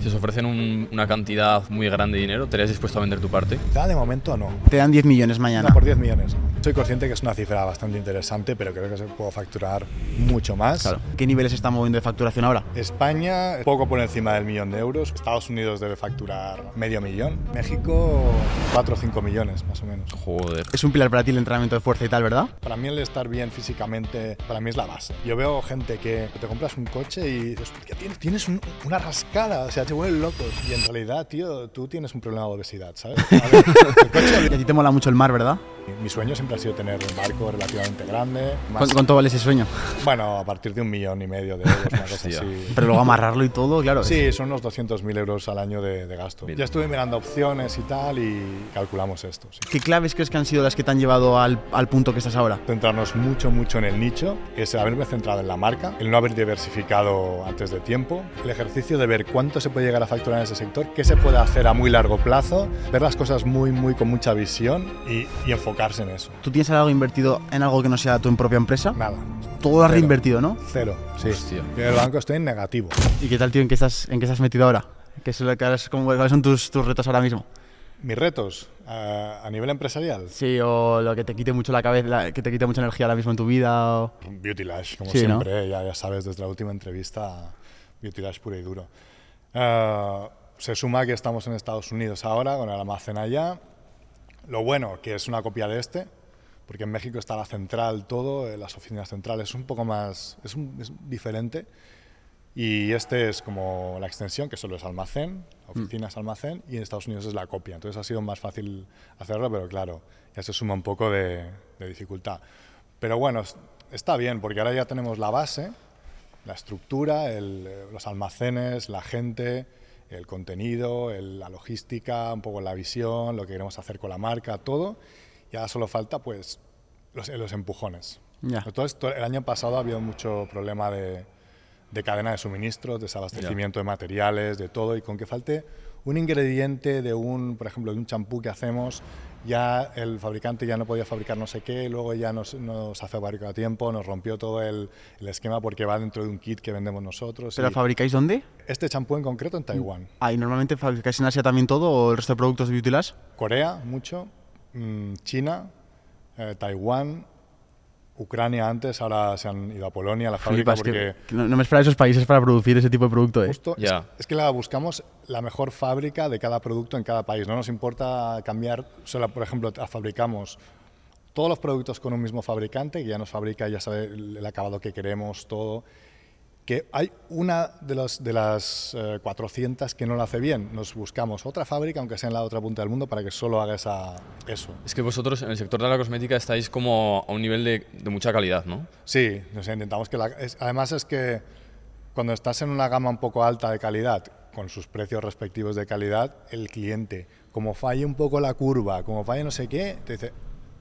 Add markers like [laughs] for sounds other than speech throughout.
Si os ofrecen un- una cantidad muy grande de dinero, ¿estarías dispuesto a vender tu parte? Ya de momento no. Te dan 10 millones mañana. No, por 10 millones. Soy consciente que es una cifra bastante interesante, pero creo que se puede facturar mucho más. Claro. ¿Qué niveles se están moviendo de facturación ahora? España, poco por encima del millón de euros. Estados Unidos debe facturar medio millón. México, 4 o 5 millones, más o menos. Joder. Es un pilar para ti el entrenamiento de fuerza y tal, ¿verdad? Para mí el estar bien físicamente, para mí es la base. Yo veo gente que te compras un coche y dices, "Hostia, tienes- tienes un- una rascada, o sea, te vuelven locos. Y en realidad, tío, tú tienes un problema de obesidad, ¿sabes? [laughs] A ver, el coche, Y a ti te mola mucho el mar, ¿verdad? Mi sueño siempre ha sido tener un barco relativamente grande. más- ¿Cuánto, vale ese sueño? bueno, a partir de un millón y medio de euros, una cosa así. Pero luego amarrarlo y todo, claro. Sí, son unos 200.000 euros al año de, de gasto. Bien. Ya estuve mirando opciones y tal y calculamos esto. sí. ¿Qué claves crees que han sido las que te han llevado al, al punto que estás ahora? Centrarnos mucho, mucho en el nicho, es haberme centrado en la marca, el no haber diversificado antes de tiempo, el ejercicio de ver cuánto se puede llegar a facturar en ese sector, qué se puede hacer a muy largo plazo, ver las cosas muy, muy con mucha visión y, y enfocarse en eso. ¿Tú tienes algo invertido en algo que no sea tu propia empresa? Nada, Todo lo has reinvertido, ¿no? cero. Sí. Hostia. En el banco estoy en negativo. ¿Y qué tal, tío? ¿En qué estás, en qué estás metido ahora? ¿Qué es lo que ¿Cuáles son tus, tus retos ahora mismo? Mis retos eh, a nivel empresarial, Sí, o lo que te quite mucho la cabeza, la- que te quite mucha energía ahora mismo en tu vida. o- Beauty Lash, como Sí, ¿no? siempre, ya, ya sabes, desde la última entrevista, Beauty Lash puro y duro. Eh, se suma que estamos en Estados Unidos ahora, con el almacén allá. Lo bueno, que es una copia de este, porque en México está la central, todo, eh, las oficinas centrales, es un poco más, es, un- es diferente. Y este es como la extensión, que solo es almacén, oficinas almacén, y en Estados Unidos es la copia. Entonces ha sido más fácil hacerlo, pero claro, ya se suma un poco de, de dificultad. Pero bueno, es- está bien, porque ahora ya tenemos la base, la estructura, el, eh, los almacenes, la gente, el contenido, el- la logística, un poco la visión, lo que queremos hacer con la marca, todo. Y ahora solo falta pues los, los empujones. Entonces, to- el año pasado ha habido mucho problema de, de cadena de suministros, desabastecimiento de materiales, de todo, y con que falte un ingrediente de un, por ejemplo, de un champú que hacemos, ya el fabricante ya no podía fabricar no sé qué, luego ya nos, nos hace fabricar a tiempo, nos rompió todo el, el esquema porque va dentro de un kit que vendemos nosotros. ¿Pero fabricáis dónde? este champú en concreto en Taiwán. Ah, ¿y normalmente fabricáis en Asia también todo o el resto de productos de Beauty Lash? Corea, mucho, mm, China, eh, Taiwán, Ucrania antes, ahora se han ido a Polonia, la fábrica, porque... que no, no me esperaba esos países para producir ese tipo de producto, ¿eh? Justo, es- que la buscamos la mejor fábrica de cada producto en cada país. No nos importa cambiar, solo, por ejemplo, fabricamos todos los productos con un mismo fabricante que ya nos fabrica, ya sabe el acabado que queremos, todo. Que hay una de, los, de las eh, 400 que no lo hace bien. Nos buscamos otra fábrica, aunque sea en la otra punta del mundo, para que solo haga esa, eso. Es que vosotros en el sector de la cosmética estáis como a un nivel de, de mucha calidad, ¿no? Sí, o sea, intentamos que la... es- además es que cuando estás en una gama un poco alta de calidad, con sus precios respectivos de calidad, el cliente, como falle un poco la curva, como falle no sé qué, te dice,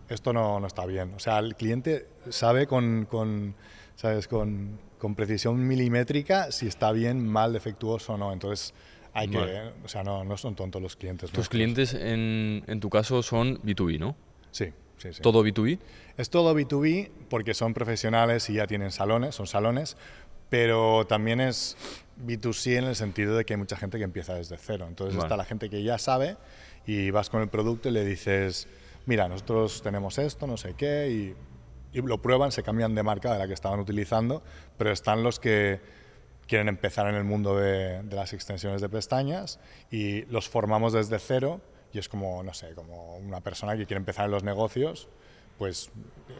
esto no, no está bien. O sea, el cliente sabe con, con, ¿sabes? con, con precisión milimétrica si está bien, mal, defectuoso o no. Entonces, hay que... Vale. O sea, no, no son tontos los clientes. Tus nuestros. clientes en, en tu caso son B2B, ¿no? Sí, sí, sí. Todo B2B. Es todo B2B porque son profesionales y ya tienen salones, son salones, pero también es B2C en el sentido de que hay mucha gente que empieza desde cero. Entonces Vale. está la gente que ya sabe y vas con el producto y le dices, mira, nosotros tenemos esto, no sé qué, y, y lo prueban, se cambian de marca de la que estaban utilizando, pero están los que quieren empezar en el mundo de, de las extensiones de pestañas y los formamos desde cero y es como, no sé, como una persona que quiere empezar en los negocios, pues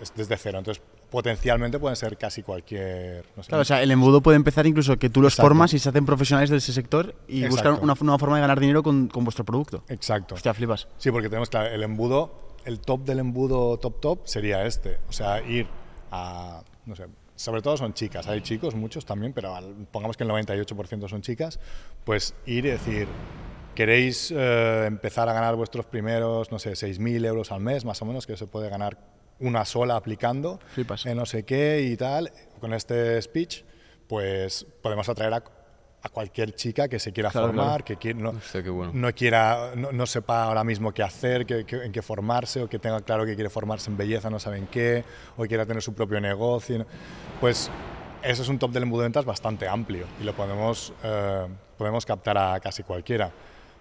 es desde cero. Entonces, potencialmente pueden ser casi cualquier... No sé, Claro, o sea, el embudo puede empezar incluso que tú los Exacto. formas y se hacen profesionales de ese sector y Exacto. buscan una nueva forma de ganar dinero con, con vuestro producto. Exacto. Hostia, flipas. Sí, porque tenemos claro, el embudo, el top del embudo top top sería este. O sea, ir a, no sé, sobre todo son chicas, hay chicos, muchos también, pero pongamos que el 98% son chicas, pues ir y decir, queréis eh, empezar a ganar vuestros primeros, no sé, 6.000 euros al mes, más o menos, que se puede ganar una sola aplicando, en no sé qué y tal, con este speech, pues podemos atraer a, a cualquier chica que se quiera Claro, formar, claro. que quiera, no, bueno. no quiera, no, no sepa ahora mismo qué hacer, qué- qué- en qué formarse, o que tenga claro que quiere formarse en belleza, no saben qué, o quiera tener su propio negocio. Pues Eso es un top del embudo de ventas bastante amplio y lo podemos, eh, podemos captar a casi cualquiera.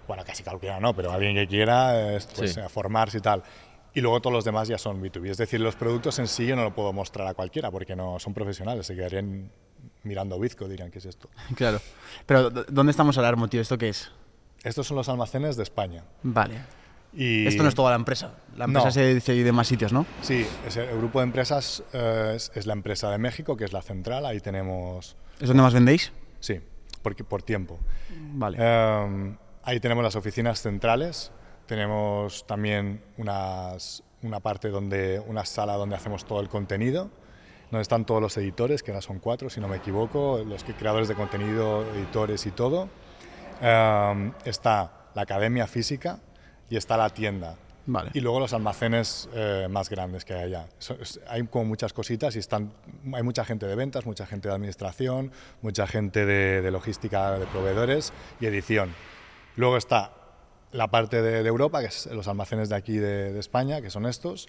Bueno, casi cualquiera no, pero alguien que quiera eh, pues, Sí. formarse y tal. Y luego todos los demás ya son B2B. Es decir, los productos en sí yo no lo puedo mostrar a cualquiera porque no son profesionales. Se quedarían mirando Bizco, dirían, ¿qué es esto? [laughs] Claro. Pero, ¿dó- ¿dónde estamos ahora, Armo, tío? ¿Esto qué es? Estos son los almacenes de España. Vale. Y Esto no es toda la empresa. La empresa No. se, divide en más sitios, ¿no? Sí, es el, el grupo de empresas eh, es, es la empresa de México, que es la central. Ahí tenemos, ¿Es donde más vendéis? sí, porque, por tiempo. Vale. Eh, ahí tenemos las oficinas centrales, tenemos también unas, una parte donde, una sala donde hacemos todo el contenido, donde están todos los editores, que ahora son cuatro, si no me equivoco, los creadores de contenido, editores y todo. Eh, está la academia física y está la tienda. Vale. Y luego los almacenes eh, más grandes que hay allá. Es- hay como muchas cositas y están, hay mucha gente de ventas, mucha gente de administración, mucha gente de, de logística de proveedores y edición. Luego está la parte de, de Europa, que es los almacenes de aquí de, de España, que son estos.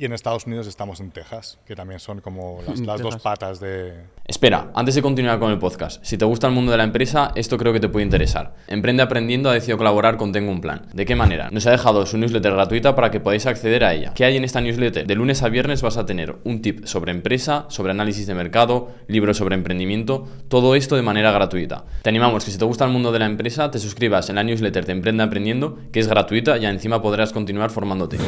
Y en Estados Unidos estamos en Texas, que también son como [laughs] las, las dos patas de, Espera, antes de continuar con el podcast, si te gusta el mundo de la empresa, esto creo que te puede interesar. Emprende Aprendiendo ha decidido colaborar con Tengo un Plan. ¿De qué manera? Nos ha dejado su newsletter gratuita para que podáis acceder a ella. ¿Qué hay en esta newsletter? De lunes a viernes vas a tener un tip sobre empresa, sobre análisis de mercado, libros sobre emprendimiento, todo esto de manera gratuita. Te animamos que si te gusta el mundo de la empresa, te suscribas en la newsletter de Emprende Aprendiendo, que es gratuita y encima podrás continuar formándote.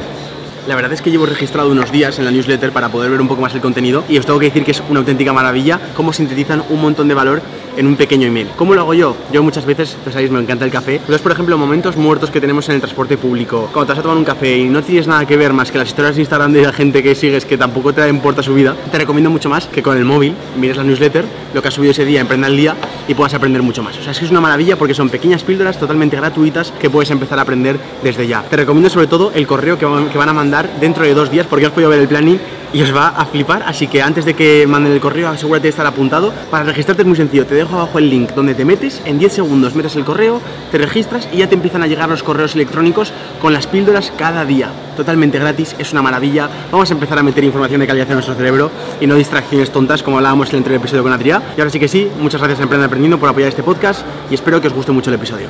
La verdad es que llevo registrado unos días en la newsletter para poder ver un poco más el contenido y os tengo que decir que es una auténtica maravilla cómo sintetizan un montón de valor en un pequeño email. ¿Cómo lo hago yo? Yo muchas veces, pues sabéis, me encanta el café. Entonces, por ejemplo, momentos muertos que tenemos en el transporte público, cuando te vas a tomar un café y no tienes nada que ver más que las historias de Instagram de la gente que sigues que tampoco te importa su vida, te recomiendo mucho más que con el móvil mires la newsletter, lo que has subido ese día, emprenda el día y puedas aprender mucho más. O sea, es que es una maravilla porque son pequeñas píldoras totalmente gratuitas que puedes empezar a aprender desde ya. Te recomiendo sobre todo el correo que van, que van a mandar dentro de dos días porque has podido ver el planning y os va a flipar, así que antes de que manden el correo asegúrate de estar apuntado. Para registrarte es muy sencillo, te dejo abajo el link donde te metes, en 10 segundos metes el correo, te registras y ya te empiezan a llegar los correos electrónicos con las píldoras cada día. Totalmente gratis, es una maravilla. Vamos a empezar a meter información de calidad en nuestro cerebro y no distracciones tontas como hablábamos en el anterior episodio con Adrià. Y ahora sí que sí, muchas gracias a Emprende Aprendiendo por apoyar este podcast y espero que os guste mucho el episodio.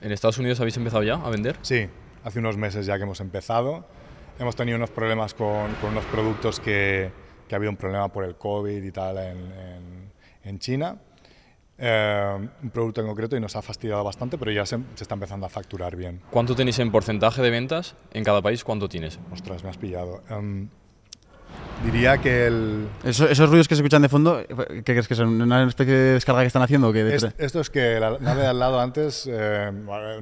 ¿En Estados Unidos habéis empezado ya a vender? Sí, hace unos meses ya que hemos empezado. Hemos tenido unos problemas con, con unos productos que, que ha habido un problema por el COVID y tal en, en- en China. Eh, un producto en concreto y nos ha fastidiado bastante, pero ya se, se está empezando a facturar bien. ¿Cuánto tenéis en porcentaje de ventas en cada país? ¿Cuánto tienes? Ostras, me has pillado. Em, diría que el... Eso- esos ruidos que se escuchan de fondo, ¿qué crees que son? ¿Una especie de descarga que están haciendo? o qué? es- esto es que la nave de al lado antes, eh,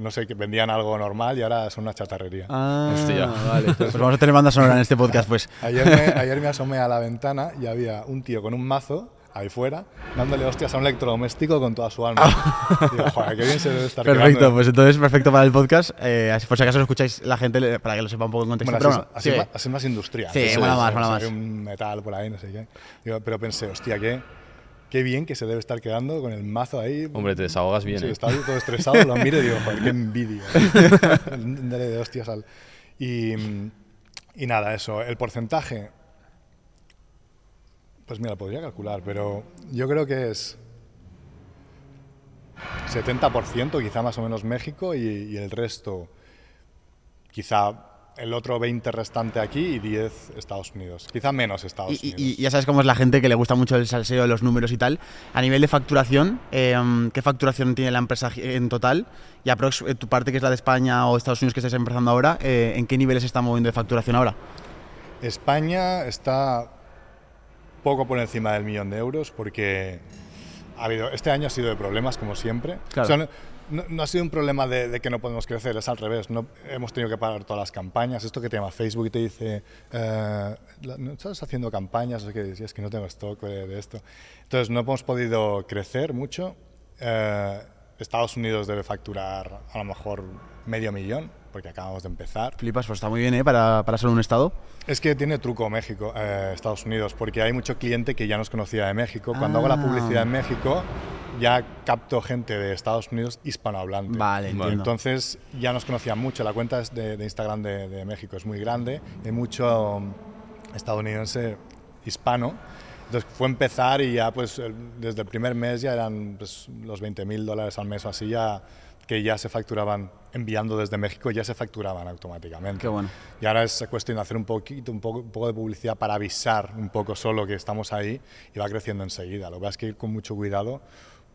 no sé, que vendían algo normal y ahora son una chatarrería. Ah, Hostia. vale. Pues vamos a tener banda sonora en este podcast, pues. Ayer me, [laughs] ayer me asomé a la ventana y había un tío con un mazo ahí fuera dándole hostias a un electrodoméstico con toda su alma. [laughs] Digo, joder, qué bien se debe estar Perfecto, quedando. pues entonces perfecto para el podcast. Eh, así por si acaso lo escucháis la gente, para que lo sepa un poco en contexto. Bueno, así, pero así, bueno, es sí. más, así más industrial. Sí, mola más, mola más. un metal por ahí, no sé qué. Digo, pero pensé, hostia, qué, qué bien que se debe estar quedando con el mazo ahí. Hombre, te desahogas bien, Sí, ¿eh? yo todo estresado, lo miro y digo, joder, qué envidia. [laughs] Daré de hostias al... Y, y nada, eso, el porcentaje... Pues mira, podría calcular, pero yo creo que es 70%, quizá más o menos México, y, y el resto, quizá el otro 20 restante aquí y 10 Estados Unidos. Quizá menos Estados Y, Unidos. y- y ya sabes cómo es la gente que le gusta mucho el salseo los números y tal. A nivel de facturación, eh, ¿qué facturación tiene la empresa en total? Y aprox, eh, tu parte, que es la de España o Estados Unidos que estáis empezando ahora, eh, ¿en qué niveles se está moviendo de facturación ahora? España está poco por encima del millón de euros porque ha habido, este año ha sido de problemas como siempre. Claro. O sea, no, no- no ha sido un problema de, de que no podemos crecer, es al revés. No, hemos tenido que parar todas las campañas. Esto que te llama Facebook y te dice, eh, ¿no estás haciendo campañas? O que es que no tengo stock de, de esto. Entonces no hemos podido crecer mucho. Eh, Estados Unidos debe facturar a lo mejor medio millón porque acabamos de empezar. Flipas, pues está muy bien, ¿eh? Para, para ser un estado. Es que tiene truco México, eh, Estados Unidos, porque hay mucho cliente que ya nos conocía de México. Cuando hago la Ah. publicidad en México, ya capto gente de Estados Unidos hispanohablante. Vale, entiendo. Entonces ya nos conocía mucho. La cuenta de, de Instagram de, de México es muy grande, hay mucho um, estadounidense hispano Entonces fue empezar y ya pues desde el primer mes ya eran pues, los 20 mil dólares al mes o así ya que ya se facturaban enviando desde México ya se facturaban automáticamente. Qué bueno. Y ahora es cuestión de hacer un poquito, un poco, un poco de publicidad para avisar un poco solo que estamos ahí y va creciendo enseguida. Lo que pasa es que ir con mucho cuidado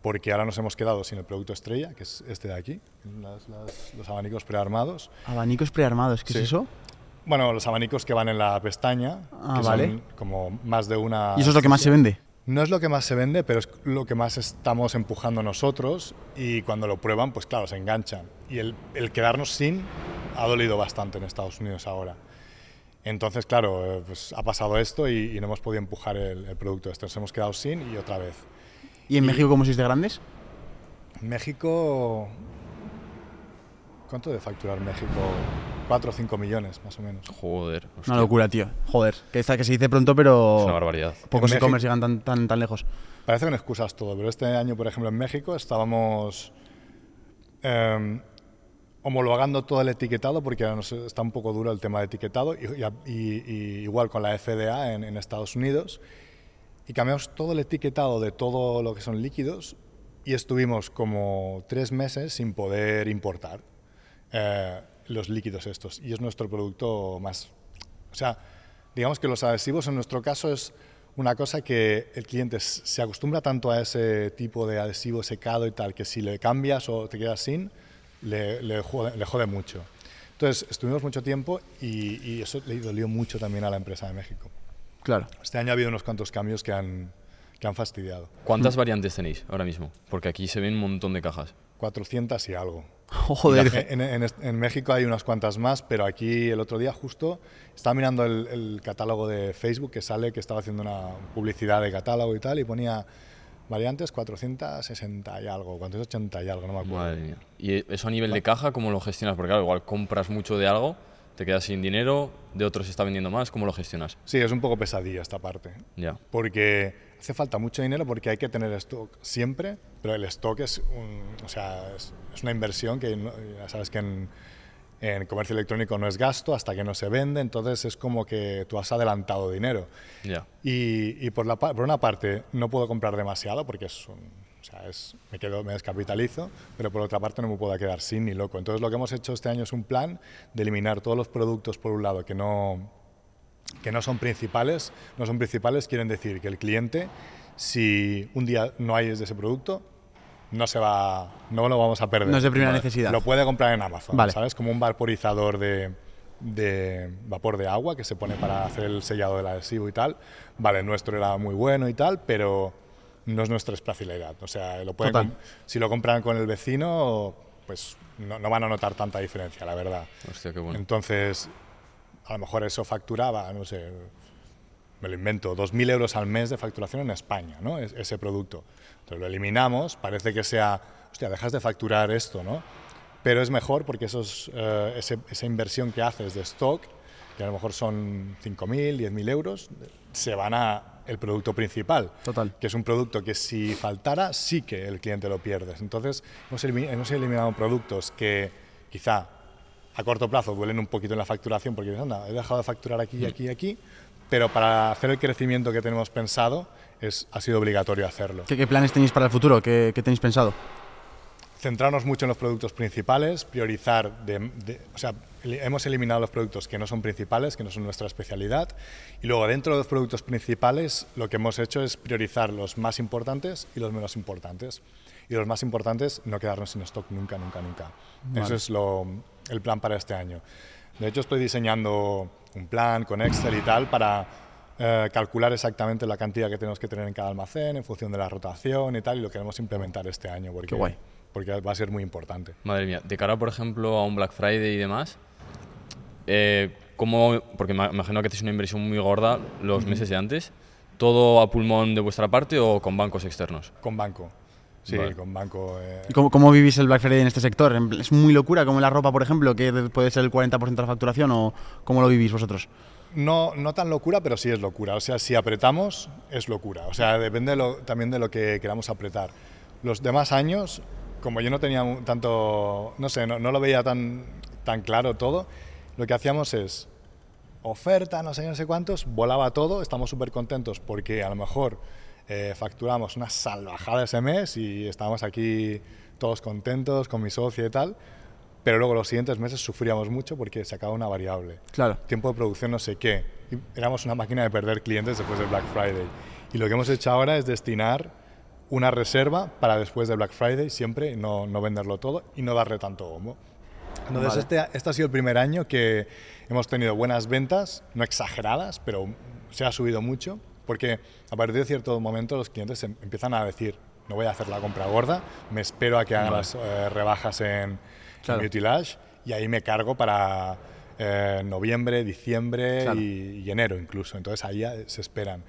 porque ahora nos hemos quedado sin el producto estrella, que es este de aquí, las- las- los abanicos prearmados. Abanicos prearmados, ¿qué Sí. es eso? Bueno, los abanicos que van en la pestaña, Ah, que vale. son como más de una... ¿Y eso es lo que más se vende? No es lo que más se vende, pero es lo que más estamos empujando nosotros y cuando lo prueban, pues claro, se enganchan. Y el, el quedarnos sin ha dolido bastante en Estados Unidos ahora. Entonces, claro, eh, pues ha pasado esto y, y no hemos podido empujar el, el producto este. Nos hemos quedado sin y otra vez. ¿Y en México cómo sois de grandes? México... ¿Cuánto debe facturar México? 4 o 5 millones, más o menos. Joder. hostia, Una locura, tío. Joder, que, está, que se dice pronto, pero Es una barbaridad. pocos e-commerce llegan tan, tan, tan lejos. Parece que no excusas todo, pero este año, por ejemplo, en México estábamos eh, homologando todo el etiquetado porque ahora nos está un poco duro el tema de etiquetado y, y- y- y igual con la FDA en, en Estados Unidos y cambiamos todo el etiquetado de todo lo que son líquidos y estuvimos como tres meses sin poder importar eh, los líquidos estos y es nuestro producto más o sea, digamos que los adhesivos en nuestro caso es una cosa que el cliente se acostumbra tanto a ese tipo de adhesivo secado y tal, que si le cambias o te quedas sin, le, le jode, le jode mucho. Entonces, estuvimos mucho tiempo y, y eso le dolió mucho también a la empresa de México. Claro. Este año ha habido unos cuantos cambios que han, que han fastidiado. ¿Cuántas variantes tenéis ahora mismo? Porque aquí se ven un montón de cajas. 400 y algo. [laughs] Joder. En, en- en México hay unas cuantas más, pero aquí el otro día justo estaba mirando el, el catálogo de Facebook que sale, que estaba haciendo una publicidad de catálogo y tal, y ponía variantes 460 y algo, 480 y algo, no me acuerdo. Madre mía. ¿Y eso a nivel de caja cómo lo gestionas? Porque claro, igual compras mucho de algo, te quedas sin dinero, de otros se está vendiendo más, ¿cómo lo gestionas? Sí, es un poco pesadilla esta parte, Ya. porque hace falta mucho dinero porque hay que tener stock siempre, pero el stock es, un- o sea, es, es una inversión que no- ya sabes que en, en comercio electrónico no es gasto hasta que no se vende, entonces es como que tú has adelantado dinero. Ya. Y, y por, la, por una parte no puedo comprar demasiado porque es un- o sea, es, me, quedo, me descapitalizo, pero por otra parte no me puedo quedar sin ni loco. Entonces lo que hemos hecho este año es un plan de eliminar todos los productos por un lado que no, que no son principales. No son principales quieren decir que el cliente, si un día no hay ese producto, no se va, no lo vamos a perder. No es de primera necesidad. Lo puede comprar en Amazon, Vale. ¿sabes? Como un vaporizador de, de vapor de agua que se pone para hacer el sellado del adhesivo y tal. Vale, el nuestro era muy bueno y tal, pero no es nuestra especialidad. O sea, lo pueden si lo compran con el vecino, pues no, no van a notar tanta diferencia, la verdad. Hostia, qué bueno. Entonces, a lo mejor eso facturaba, no sé, me lo invento, 2.000 euros al mes de facturación en España, ¿no? Es- ese producto. Entonces lo eliminamos, parece que sea, hostia, dejas de facturar esto, ¿no? Pero es mejor porque esos, eh, ese- esa inversión que haces de stock, que a lo mejor son 5.000, 10.000 euros, se van a el producto principal. Total. Que es un producto que si faltara, sí que el cliente lo pierdes. Entonces, hemos eliminado productos que quizá a corto plazo duelen un poquito en la facturación porque dices, anda, he dejado de facturar aquí, aquí y aquí, pero para hacer el crecimiento que tenemos pensado es, ha sido obligatorio hacerlo. ¿Qué, qué planes tenéis para el futuro? ¿Qué, qué tenéis pensado? Centrarnos mucho en los productos principales, priorizar, de, de- o sea, hemos eliminado los productos que no son principales, que no son nuestra especialidad, y luego dentro de los productos principales lo que hemos hecho es priorizar los más importantes y los menos importantes. Y los más importantes, no quedarnos sin stock nunca, nunca, nunca. Eso es lo, el plan para este año. De hecho, estoy diseñando un plan con Excel y tal para eh, calcular exactamente la cantidad que tenemos que tener en cada almacén en función de la rotación y tal, y lo queremos implementar este año porque, Qué guay. porque va a ser muy importante. Madre mía, de cara, por ejemplo, a un Black Friday y demás, eh, ¿cómo, porque me imagino que hacéis una inversión muy gorda los meses de antes, ¿todo a pulmón de vuestra parte o con bancos externos? Con banco. Sí, Vale. con banco. eh, ¿Y ¿Cómo, cómo vivís el Black Friday en este sector? ¿Es muy locura como la ropa, por ejemplo, que puede ser el 40% de la facturación o cómo lo vivís vosotros? No, no tan locura, pero sí es locura. O sea, si apretamos, es locura. O sea, depende de lo- también de lo que queramos apretar. Los demás años, como yo no tenía tanto, no sé, no, no lo veía tan, tan claro todo, lo que hacíamos es oferta, no sé, no sé cuántos, volaba todo, estamos súper contentos porque a lo mejor eh, facturamos una salvajada ese mes y estábamos aquí todos contentos con mi socio y tal, pero luego los siguientes meses sufríamos mucho porque se acaba una variable. Claro. Tiempo de producción no sé qué. Y éramos una máquina de perder clientes después del Black Friday. Y lo que hemos hecho ahora es destinar una reserva para después de Black Friday, siempre, no, no venderlo todo y no darle tanto bombo. Entonces, Vale. este, este ha sido el primer año que hemos tenido buenas ventas, no exageradas, pero se ha subido mucho, porque a partir de cierto momento los clientes em- empiezan a decir, no voy a hacer la compra gorda, me espero a que hagan las eh, rebajas en, Claro. en Lash y ahí me cargo para eh, noviembre, diciembre Claro. y, y enero incluso. Entonces ahí se esperan.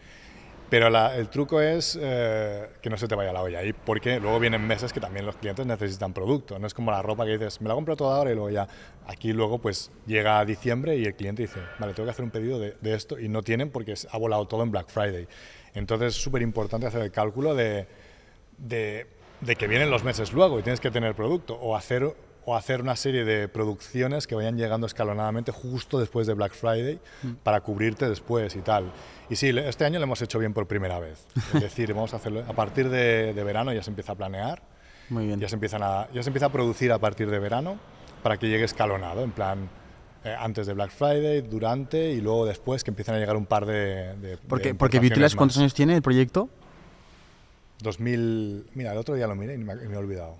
Pero la- el truco es eh, que no se te vaya la olla ahí, porque luego vienen meses que también los clientes necesitan producto. No es como la ropa que dices, me la compro toda ahora y luego ya. Aquí luego pues llega diciembre y el cliente dice, vale, tengo que hacer un pedido de, esto y no tienen porque ha volado todo en Black Friday. Entonces es súper importante hacer el cálculo de, de, de que vienen los meses luego y tienes que tener producto o hacer o hacer una serie de producciones que vayan llegando escalonadamente justo después de Black Friday para cubrirte después y tal. Y sí, este año lo hemos hecho bien por primera vez. Es decir, [laughs] vamos a hacerlo a partir de, de verano ya se empieza a planear, Muy bien. ya se, empiezan a, ya se empieza a producir a partir de verano para que llegue escalonado, en plan eh, antes de Black Friday, durante y luego después que empiezan a llegar un par de... de Porque, de porque ¿cuántos años tiene el proyecto? 2000, mira, el otro día lo miré y me, y me he olvidado.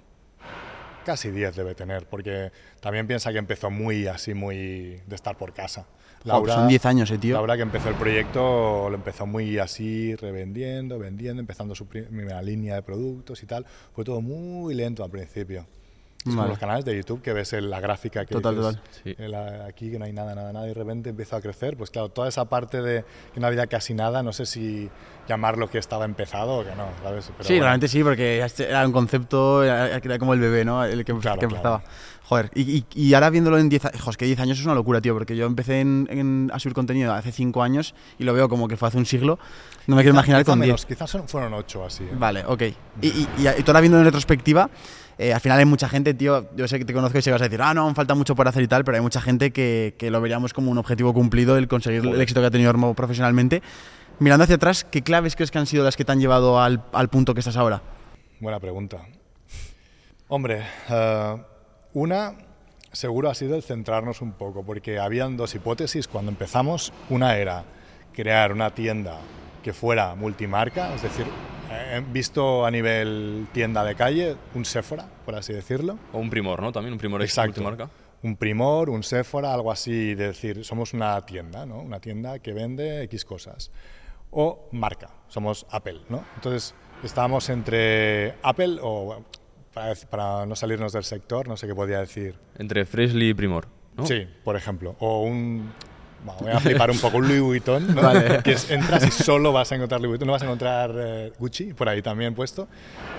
Casi 10 debe tener, porque también piensa que empezó muy así, muy de estar por casa. Joder, pues son 10 años, eh, tío. Laura que empezó el proyecto lo empezó muy así, revendiendo, vendiendo, empezando su primera línea de productos y tal. Fue todo muy lento al principio. Es como los canales de YouTube que ves en la gráfica que Total, dices, total. Sí. el, a- aquí que no hay nada, nada, nada, y de repente empieza a crecer. Pues claro, toda esa parte de que no había casi nada, no sé si llamarlo que estaba empezado o que no, ¿sabes? Pero sí, bueno. realmente sí, porque este era un concepto, era, era como el bebé, ¿no? El que, Claro, que claro. Joder, y, y- y ahora viéndolo en 10 años, es que 10 años es una locura, tío, porque yo empecé en, en- a subir contenido hace 5 años y lo veo como que fue hace un siglo. No me quiero imaginar con 10. menos, quizás fueron ocho así. ¿eh? Vale, ok. Y, y, y, y tú ahora viendo en retrospectiva, eh, al final hay mucha gente, tío, yo sé que te conozco y se vas a decir, ah, no, aún falta mucho por hacer y tal, pero hay mucha gente que, que lo veríamos como un objetivo cumplido el conseguir el éxito que ha tenido Ormo profesionalmente. Mirando hacia atrás, ¿qué claves crees que han sido las que te han llevado al, al punto que estás ahora? Buena pregunta. Hombre, eh, una seguro ha sido el centrarnos un poco, porque habían dos hipótesis cuando empezamos. Una era crear una tienda que fuera multimarca, es decir, eh, visto a nivel tienda de calle, un Sephora, por así decirlo. O un primor, ¿no? También un primor Exacto. multimarca. Un Primor, un Sephora, algo así, de decir, somos una tienda, ¿no? Una tienda que vende X cosas. O marca, somos Apple, ¿no? Entonces, estábamos entre Apple o, para, para no salirnos del sector, no sé qué podría decir. Entre Freshly y primor. ¿no? Sí, por ejemplo. O un... bueno, voy a flipar un poco, un Louis Vuitton, ¿no? Vale. Que es, entras y solo vas a encontrar Louis Vuitton, no vas a encontrar eh, Gucci, por ahí también puesto.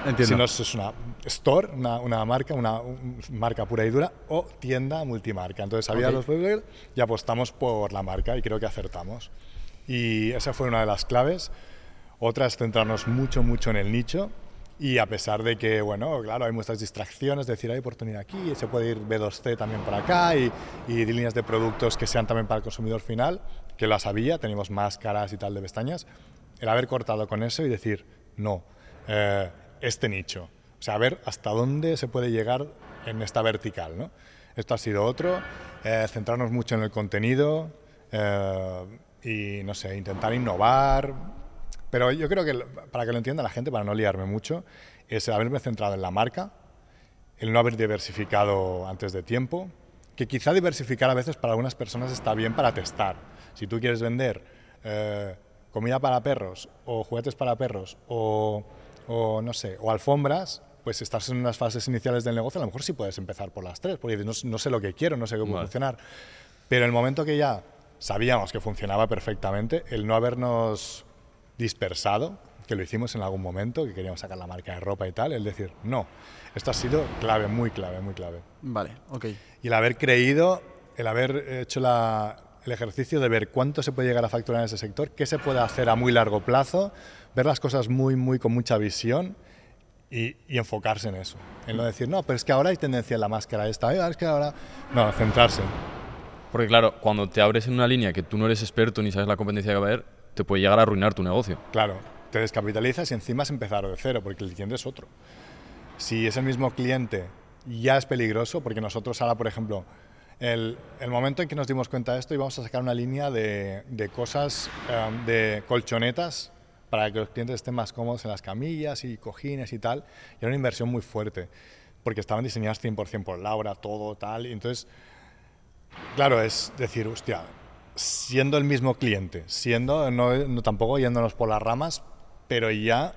Entiendo. Si no, es una store, una, una marca, una un- marca pura y dura, o tienda multimarca. Entonces había Ok. los Weber y apostamos por la marca y creo que acertamos. Y esa fue una de las claves. Otra es centrarnos mucho, mucho en el nicho. Y a pesar de que, bueno, claro, hay muchas distracciones, decir, hay oportunidad aquí, se puede ir B2C también por acá y, y líneas de productos que sean también para el consumidor final, que las había, teníamos máscaras y tal de pestañas, el haber cortado con eso y decir, no, eh, este nicho. O sea, a ver hasta dónde se puede llegar en esta vertical, ¿no? Esto ha sido otro, eh, centrarnos mucho en el contenido eh, y, no sé, intentar innovar. Pero yo creo que, para que lo entienda la gente, para no liarme mucho, es haberme centrado en la marca, el no haber diversificado antes de tiempo, que quizá diversificar a veces para algunas personas está bien para testar. Si tú quieres vender eh, comida para perros o juguetes para perros o, o, no sé, o alfombras, pues estás en unas fases iniciales del negocio, a lo mejor sí puedes empezar por las tres, porque no, no sé lo que quiero, no sé cómo Vale. funcionar. Pero el momento que ya sabíamos que funcionaba perfectamente, el no habernos dispersado, que lo hicimos en algún momento, que queríamos sacar la marca de ropa y tal, el decir, no, esto ha sido clave, muy clave, muy clave. Vale, ok. Y el haber creído, el haber hecho la- el ejercicio de ver cuánto se puede llegar a facturar en ese sector, qué se puede hacer a muy largo plazo, ver las cosas muy, muy con mucha visión y, y enfocarse en eso. En no decir, no, pero es que ahora hay tendencia en la máscara esta, "Ay, es que ahora... No, centrarse. Porque claro, cuando te abres en una línea que tú no eres experto ni sabes la competencia que va a haber, te puede llegar a arruinar tu negocio. Claro, te descapitalizas y encima es empezar de cero, porque el cliente es otro. Si es el mismo cliente, ya es peligroso, porque nosotros ahora, por ejemplo, el, el momento en que nos dimos cuenta de esto íbamos a sacar una línea de, de cosas, um, de colchonetas, para que los clientes estén más cómodos en las camillas y cojines y tal, y era una inversión muy fuerte, porque estaban diseñadas 100% por Laura, todo tal, y entonces, claro, es decir, hostia, siendo el mismo cliente, siendo, no, no tampoco yéndonos por las ramas, pero ya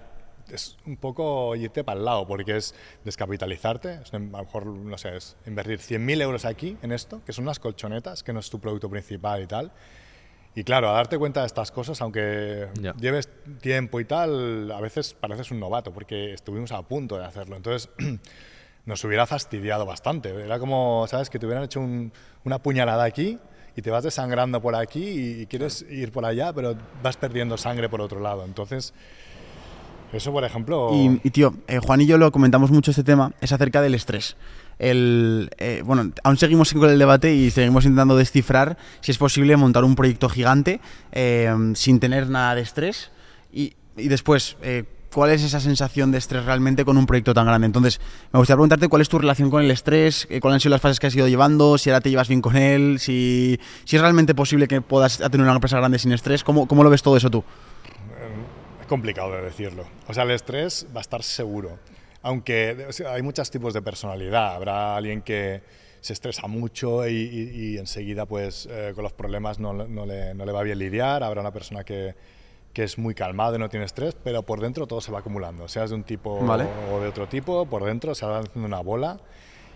es un poco irte para el lado, porque es descapitalizarte, es, a lo mejor, no sé, es invertir 100.000 euros aquí en esto, que son unas colchonetas, que no es tu producto principal y tal. Y claro, a darte cuenta de estas cosas, aunque Ya. lleves tiempo y tal, a veces pareces un novato, porque estuvimos a punto de hacerlo. Entonces, [clears throat] nos hubiera fastidiado bastante. Era como, ¿sabes? Que te hubieran hecho un- una puñalada aquí y te vas desangrando por aquí y, quieres ir por allá, pero vas perdiendo sangre por otro lado. Entonces, eso, por ejemplo... Y, y, tío, eh, Juan y yo lo comentamos mucho este tema, es acerca del estrés. El, eh, bueno, aún seguimos con el debate y seguimos intentando descifrar si es posible montar un proyecto gigante eh, sin tener nada de estrés. Y, y después, eh, ¿cuál es esa sensación de estrés realmente con un proyecto tan grande? Entonces, me gustaría preguntarte cuál es tu relación con el estrés, eh, cuáles han sido las fases que has ido llevando, si ahora te llevas bien con él, si, es realmente posible que puedas tener una empresa grande sin estrés. ¿Cómo, cómo lo ves todo eso tú? Es complicado de decirlo. O sea, el estrés va a estar seguro. Aunque hay muchos tipos de personalidad. Habrá alguien que se estresa mucho y, y- enseguida pues eh, con los problemas no, no le, no le va bien lidiar. Habrá una persona que, que es muy calmado y no tiene estrés, pero por dentro todo se va acumulando. Seas de un tipo Vale. o de otro tipo, por dentro se va haciendo una bola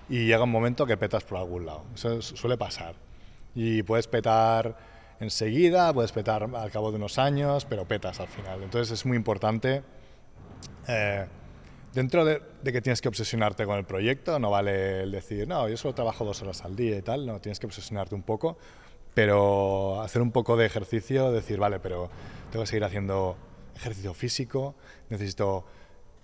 y llega un momento que petas por algún lado. Eso su- suele pasar. Y puedes petar enseguida, puedes petar al cabo de unos años, pero petas al final. Entonces es muy importante, eh, dentro de, de que tienes que obsesionarte con el proyecto, no vale el decir, no, yo solo trabajo dos horas al día y tal, no, tienes que obsesionarte un poco, pero hacer un poco de ejercicio, decir, vale, pero tengo que seguir haciendo ejercicio físico, necesito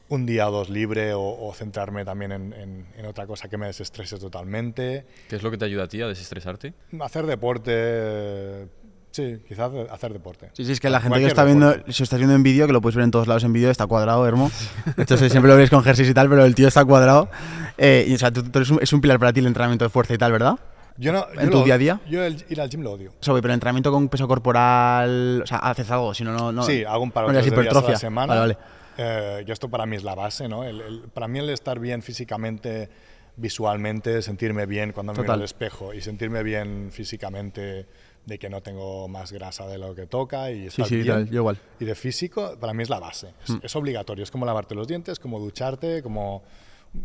un día o dos libre o, o centrarme también en, en- en otra cosa que me desestrese totalmente. ¿Qué es lo que te ayuda a ti a desestresarte? Hacer deporte, sí, quizás hacer deporte. Sí, sí, es que la gente que está viendo, si lo estás viendo en vídeo, que lo puedes ver en todos lados en vídeo, está cuadrado, Hermo. [laughs] Entonces siempre lo veis con jerseys y tal, pero el tío está cuadrado. Eh, y, o sea, tú, tú eres un- es un pilar para ti el entrenamiento de fuerza y tal, ¿verdad? Yo no, ¿En yo tu lo- día a día? Yo el, ir al gym lo odio. Pero el entrenamiento con peso corporal, o sea, haces algo, si no, no... no sí, hago un paro no de días a la semana. Vale, vale. Eh, yo esto para mí es la base, ¿no? El- el- para mí el estar bien físicamente, visualmente, sentirme bien cuando me miro Total. al espejo y sentirme bien físicamente de que no tengo más grasa de lo que toca y Sí, estar sí, bien. tal, yo igual. Y de físico, para mí es la base. Es, es obligatorio. Es como lavarte los dientes, como ducharte, como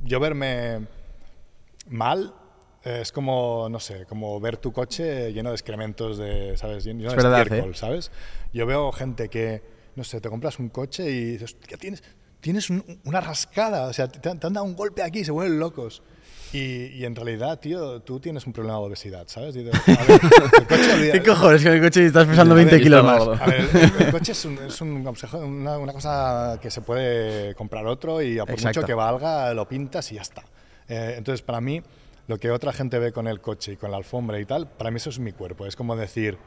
yo verme mal. Eh, Es como, no sé, como ver tu coche lleno de excrementos de, ¿sabes? Lleno Es de verdad, estiércol, ¿eh? ¿sabes? Yo veo gente que, no sé, te compras un coche y dices, "Hostia, tienes, tienes un- una rascada, o sea, te, han- te han dado un golpe aquí y se vuelven locos. Y, y en realidad, tío, tú tienes un problema de obesidad, ¿sabes? Dices, a ver, el coche, [laughs] ¿Qué cojones con el coche estás pesando A ver, 20 y kilos más? a ver, el, el [laughs] coche es, un, es un consejo- una, una cosa que se puede comprar otro y a por Exacto. mucho que valga lo pintas y ya está. Eh, entonces, para mí, lo que otra gente ve con el coche y con la alfombra y tal, para mí eso es mi cuerpo. Es como decir,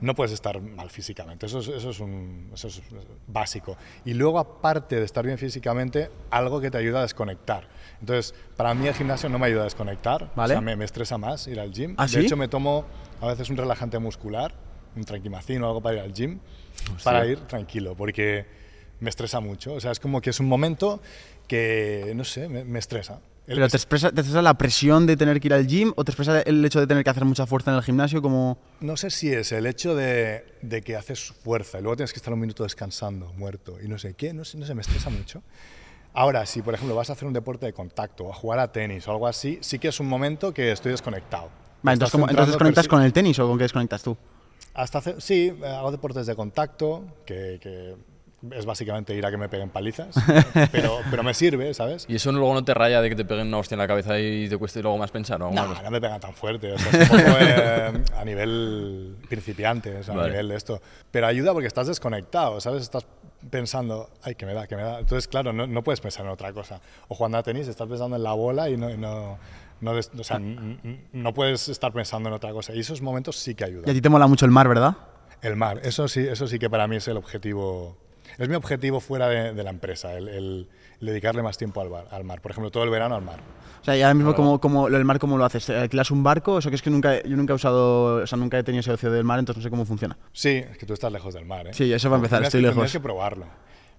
no puedes estar mal físicamente. Eso es, eso es, un, eso es básico. Y luego, aparte de estar bien físicamente, algo que te ayuda a desconectar. Entonces, para mí el gimnasio no me ayuda a desconectar. Vale. O sea, me, me estresa más ir al gym. ¿Ah, de sí? hecho, me tomo a veces un relajante muscular, un tranquimacín o algo para ir al gym, para ir tranquilo, porque me estresa mucho. O sea, es como que es un momento que, no sé, me, me estresa. El- ¿Pero te expresa, te expresa la presión de tener que ir al gym o te expresa el hecho de tener que hacer mucha fuerza en el gimnasio como... No sé si es el hecho de, de que haces fuerza y luego tienes que estar un minuto descansando, muerto, y no sé qué, no sé, no sé, me estresa mucho. Ahora, si por ejemplo vas a hacer un deporte de contacto o a jugar a tenis o algo así, sí que es un momento que estoy desconectado. Vale, entonces, ¿cómo- entonces con el tenis o con qué desconectas tú? Hasta hacer, sí, hago deportes de contacto, que, que es básicamente ir a que me peguen palizas, [laughs] pero, pero me sirve, ¿sabes? ¿Y eso luego no te raya de que te peguen una hostia en la cabeza y te cueste luego más pensar o alguna No, cosa? no me pegan tan fuerte, o sea, es un poco [laughs] eh, a nivel principiante, o sea, a nivel de esto. Pero ayuda porque estás desconectado, ¿sabes? Estás pensando, ay, que me da, que me da. Entonces, claro, no, no puedes pensar en otra cosa. O jugando a tenis, estás pensando en la bola y no, y no, No, o sea, no puedes estar pensando en otra cosa. Y esos momentos sí que Y a ayudan. ti te mola mucho el mar, ¿verdad? El mar, eso sí, eso sí que para mí es el objetivo. Es mi objetivo fuera de, de la empresa, el, el dedicarle más tiempo al, bar- al mar. Por ejemplo, todo el verano al mar. O sea, y ahora mismo, como, del mar, ¿cómo lo haces? ¿Alquilas un barco? Eso que es que nunca, yo nunca he usado, o sea, nunca he tenido ese ocio del mar, entonces no sé cómo funciona. Sí, es que tú estás lejos del mar. ¿eh? Sí, eso va a empezar, estoy que- lejos. tendrías que probarlo.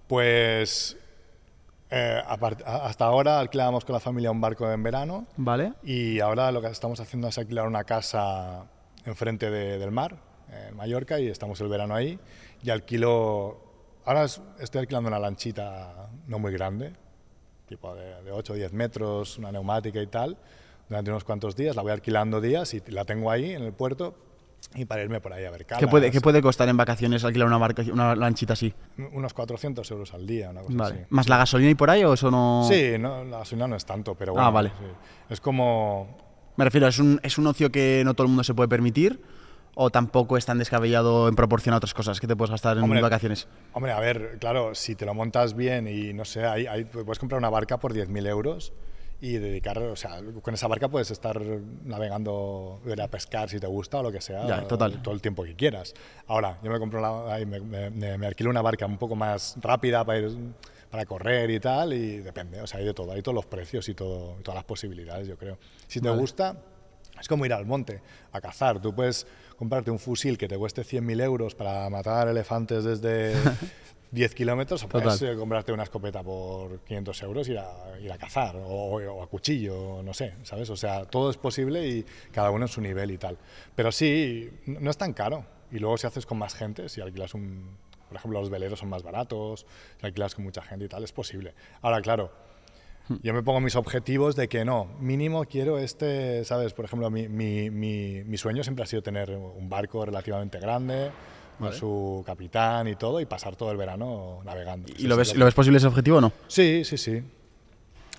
Pues eh, hasta ahora alquilábamos con la familia un barco en verano ¿Vale? y ahora lo que estamos haciendo es alquilar una casa enfrente de- del mar, en Mallorca, y estamos el verano ahí. Y alquilo. Ahora es- estoy alquilando una lanchita no muy grande, tipo de, de 8 o 10 metros, una neumática y tal, durante unos cuantos días. La voy alquilando días y la tengo ahí en el puerto. Y para irme por ahí a ver calas. ¿Qué puede, ¿Qué puede costar en vacaciones alquilar una, barca, una lanchita así? Unos 400 euros al día, una cosa Vale. así. ¿Más la gasolina y por ahí o eso no...? Sí, no, la gasolina no es tanto, pero Ah, bueno. vale. sí. Es como. Me refiero, ¿es un, ¿es un ocio que no todo el mundo se puede permitir? ¿O tampoco es tan descabellado en proporción a otras cosas que te puedes gastar en Hombre, vacaciones? Hombre, a ver, claro, si te lo montas bien y no sé, ahí, ahí puedes comprar una barca por 10.000 euros y dedicar, o sea, con esa barca puedes estar navegando, ir a pescar si te gusta o lo que sea, Ya, total. todo el tiempo que quieras. Ahora, yo me compro ahí me, me- me- alquilo una barca un poco más rápida para ir para correr y tal, y depende, o sea, hay de todo, hay todos los precios y, todo, y todas las posibilidades, yo creo. Si te gusta, es como ir al monte a cazar. Tú puedes comprarte un fusil que te cueste 100.000 euros para matar elefantes desde [laughs] 10 kilómetros o puedes Total. eh, comprarte una escopeta por 500 euros y ir a, ir a cazar o, o a cuchillo, no sé, ¿sabes? O sea, todo es posible y cada uno en su nivel y tal. Pero sí, no no es tan caro. Y luego si haces con más gente, si alquilas un... Por ejemplo, los veleros son más baratos, si alquilas con mucha gente y tal, es posible. Ahora, claro, yo me pongo mis objetivos de que no, mínimo quiero este, ¿sabes? Por ejemplo, mi, mi, mi, mi sueño siempre ha sido tener un barco relativamente grande, con su capitán y todo, y pasar todo el verano navegando. ¿Y lo es ves, lo ves posible ese objetivo o no? Sí, sí, sí.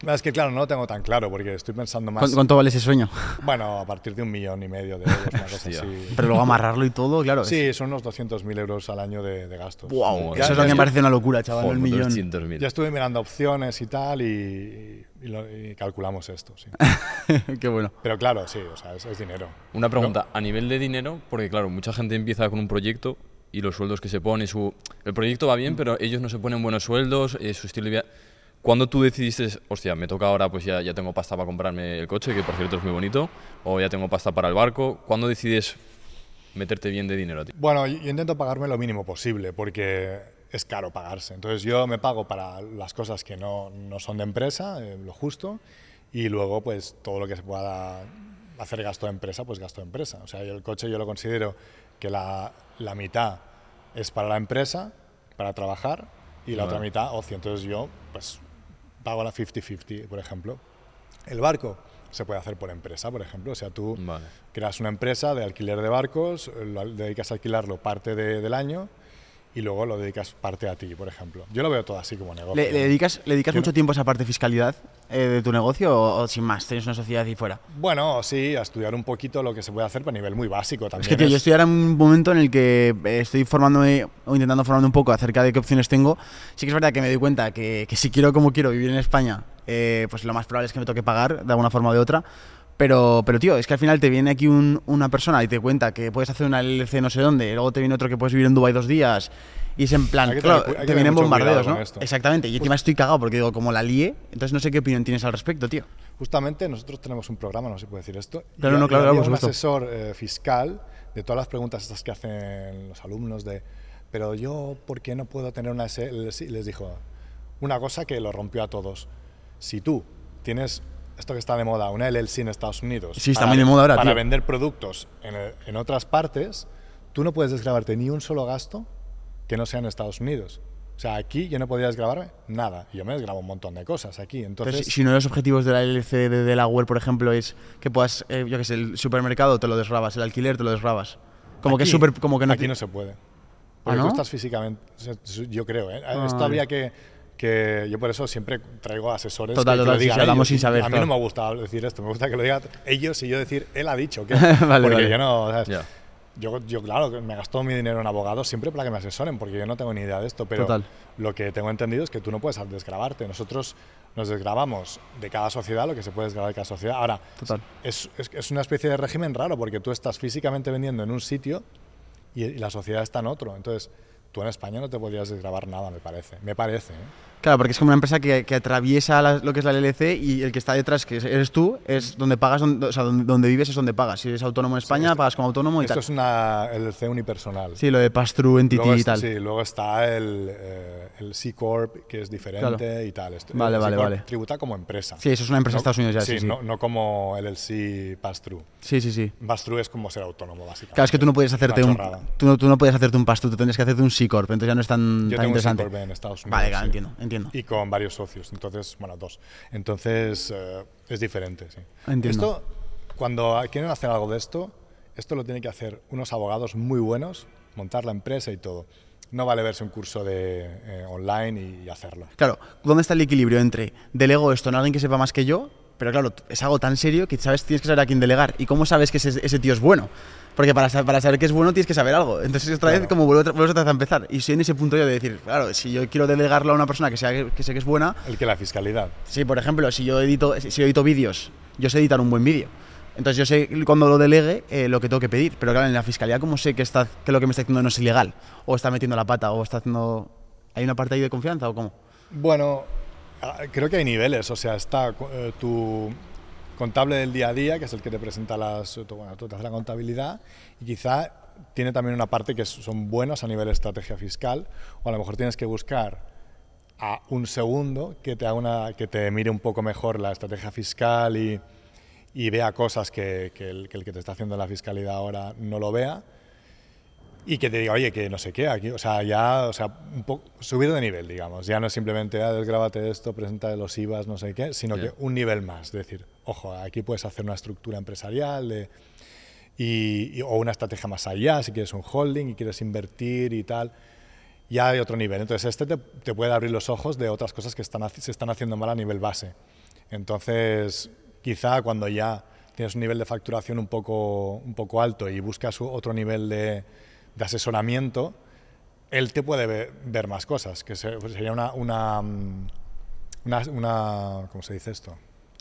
Es que claro, no lo tengo tan claro porque estoy pensando más... ¿Cuánto, cuánto vale ese sueño? [laughs] Bueno, a partir de un millón y medio de euros, una cosa así. Pero luego amarrarlo y todo, claro. es- Sí, son unos 200.000 euros al año de, de gastos. Wow, Ya- eso es lo que me parece una locura, chaval, Joder, el millón. 200.000. Ya estuve mirando opciones y tal y, y lo- y calculamos esto, sí. [laughs] Qué bueno. Pero claro, sí, o sea, es, es dinero. Una pregunta, a nivel de dinero, porque claro, mucha gente empieza con un proyecto y los sueldos que se pone, su... el proyecto va bien, pero ellos no se ponen buenos sueldos, eh, su estilo de vida... ¿Cuándo tú decidiste, hostia, me toca ahora, pues ya, ya tengo pasta para comprarme el coche, que por cierto es muy bonito, o ya tengo pasta para el barco? ¿Cuándo decides meterte bien de dinero a ti? Bueno, yo intento pagarme lo mínimo posible porque es caro pagarse. Entonces yo me pago para las cosas que no, no son de empresa, eh, lo justo, y luego pues todo lo que se pueda hacer gasto de empresa, pues gasto de empresa. O sea, yo el coche yo lo considero que la, la mitad es para la empresa, para trabajar, y la otra mitad ocio. Entonces yo pues pago la 50-50, por ejemplo. El barco se puede hacer por empresa, por ejemplo. O sea, tú Vale. creas una empresa de alquiler de barcos, lo dedicas a alquilarlo parte de- del año y luego lo dedicas parte a ti, por ejemplo. Yo lo veo todo así como negocio. ¿Le, le dedicas, le dedicas Yo mucho no- tiempo a esa parte de fiscalidad eh, de tu negocio o, o sin más? ¿Tienes una sociedad y fuera? Bueno, sí, a estudiar un poquito lo que se puede hacer, pero a nivel muy básico también. Es que, tío, yo es- estoy ahora en un momento en el que eh, estoy formándome o intentando formarme un poco acerca de qué opciones tengo. Sí que es verdad que me doy cuenta que, que si quiero como quiero vivir en España, eh, pues lo más probable es que me toque pagar de alguna forma o de otra. Pero, pero tío, es que al final te viene aquí un- una persona y te cuenta que puedes hacer una LLC no sé dónde, y luego te viene otro que puedes vivir en Dubai dos días, y es en plan, que claro, te vienen bombardeos, ¿no? Exactamente, y encima estoy cagado porque digo, como la lié, entonces no sé qué opinión tienes al respecto, tío. Justamente nosotros tenemos un programa, no sé si puede decir esto. Claro, no, claro, claro, un asesor eh, fiscal de todas las preguntas estas que hacen los alumnos de, pero yo, ¿por qué no puedo tener una? Y les dijo una cosa que lo rompió a todos. Si tú tienes esto que está de moda, una LLC en Estados Unidos, Sí, está muy de moda ahora, para tío. vender productos en, en otras partes, tú no puedes desgrabarte ni un solo gasto que no sea en Estados Unidos. O sea, aquí yo no podría desgrabarme nada. Yo me desgrabo un montón de cosas aquí. Entonces, Pero si, si uno de los objetivos de la LLC de Delaware, por ejemplo, es que puedas, eh, yo que sé, el supermercado te lo desgrabas, el alquiler te lo desgrabas. Como que Aquí- súper, como que no Aquí te- no se puede. Porque ¿Ah, tú estás físicamente. Yo creo, ¿eh? Ah, Esto habría que, que. Yo por eso siempre traigo asesores. Total, que, que total, lo digan sí, hablamos sin saber, A mí claro. no me gusta decir esto, me gusta que lo digan ellos y yo decir, él ha dicho que. [laughs] Vale, porque vale. yo no. ¿sabes? Ya. yo, yo, claro, me gasto mi dinero en abogados siempre para que me asesoren, porque yo no tengo ni idea de esto, pero Total. lo que tengo entendido es que tú no puedes desgrabarte. Nosotros nos desgrabamos de cada sociedad lo que se puede desgrabar de cada sociedad. Ahora, es, es, es una especie de régimen raro, porque tú estás físicamente vendiendo en un sitio y, y la sociedad está en otro. Entonces, tú en España no te podrías desgrabar nada, me parece. Me parece, ¿eh? Claro, porque es como una empresa que, que atraviesa la- lo que es la LLC y el que está detrás, que eres tú, es donde pagas, donde, o sea, donde, donde vives es donde pagas. Si eres autónomo en España, pagas como autónomo y Esto tal. es una LLC unipersonal. Sí, lo de pass-through entity Luego, y es- tal. sí, luego está el, eh, el C Corp, que es diferente Claro. y tal. Esto- Vale, vale, vale. Tributa como empresa. Sí, eso es una empresa de No- Estados Unidos ya, sí, sí. No, no como el LLC Pass-Through. Sí, sí, sí. Pass-Through es como ser autónomo, básicamente. Claro, es que tú no puedes hacerte un, tú no, tú no puedes hacerte un pass-through, tú tendrías que hacerte un C Corp, entonces ya no es tan, Yo tan tengo un interesante. Corp en Estados Unidos. Vale, claro, sí. entiendo, entiendo. Y con varios socios, entonces, bueno, dos. Entonces, eh, es diferente, sí. Entiendo. Esto, cuando quieren hacer algo de esto, esto lo tienen que hacer unos abogados muy buenos, montar la empresa y todo. No vale verse un curso de eh, online y hacerlo. Claro, ¿dónde está el equilibrio entre delego esto en alguien que sepa más que yo? Pero claro, es algo tan serio que sabes, tienes que saber a quién delegar. ¿Y cómo sabes que ese, ese tío es bueno? Porque para, para saber que es bueno tienes que saber algo. Entonces otra vez Claro. como vuelvo otra, vuelves otra vez a empezar. Y estoy en ese punto yo de decir, claro, si yo quiero delegarlo a una persona que, sea, que sé que es buena, El que la fiscalidad. Sí, por ejemplo, si yo edito, si yo edito vídeos, yo sé editar un buen vídeo. Entonces yo sé cuando lo delegue eh, lo que tengo que pedir. Pero claro, en la fiscalía, ¿cómo sé que, está, que lo que me está haciendo no es ilegal? O está metiendo la pata, o está haciendo... ¿Hay una parte ahí de confianza o cómo? Bueno, creo que hay niveles. O sea, está eh, tu contable del día a día, que es el que te presenta las. tu- Bueno, la contabilidad, y quizá tiene también una parte que son buenos a nivel de estrategia fiscal, o a lo mejor tienes que buscar a un segundo que te, haga una, que te mire un poco mejor la estrategia fiscal y, vea cosas que el, que el que te está haciendo la fiscalidad ahora no lo vea y que te diga, oye, que no sé qué, aquí, o sea, ya, o sea, un poco, subir de nivel, digamos, ya no es simplemente, ah, desgrábate esto, presenta los IVAs, no sé qué, sino Ya. que un nivel más, es decir, ojo, aquí puedes hacer una estructura empresarial de, y, y- o una estrategia más allá, si quieres un holding y quieres invertir y tal, ya hay otro nivel. Entonces, este te, te puede abrir los ojos de otras cosas que están, se están haciendo mal a nivel base. Entonces, quizá cuando ya tienes un nivel de facturación un poco, un poco alto y buscas otro nivel de, de asesoramiento, él te puede ver, más cosas, que se- sería una, una, mm, una, una- ¿cómo se dice esto?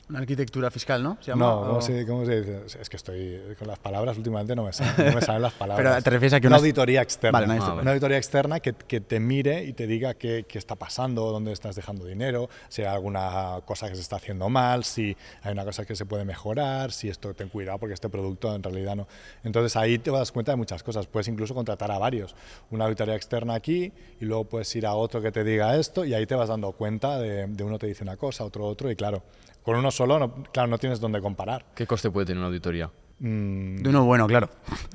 Una arquitectura fiscal, ¿no? ¿Se llama? No, ¿cómo O- se, cómo se dice? Es que estoy con las palabras últimamente, no me salen, [laughs] no me salen las palabras. Pero te refieres a que una una- auditoría externa. Vale, una Ah, auditoría. vale. Una auditoría externa que, que te mire y te diga qué, qué está pasando, dónde estás dejando dinero, si hay alguna cosa que se está haciendo mal, si hay una cosa que se puede mejorar, si esto ten cuidado porque este producto en realidad no. Entonces ahí te das cuenta de muchas cosas. Puedes incluso contratar a varios. Una auditoría externa aquí y luego puedes ir a otro que te diga esto y ahí te vas dando cuenta de, de uno te dice una cosa, otro otro y claro, con uno solo, no- claro, no tienes dónde comparar. ¿Qué coste puede tener una auditoría? Mm, De uno bueno, claro.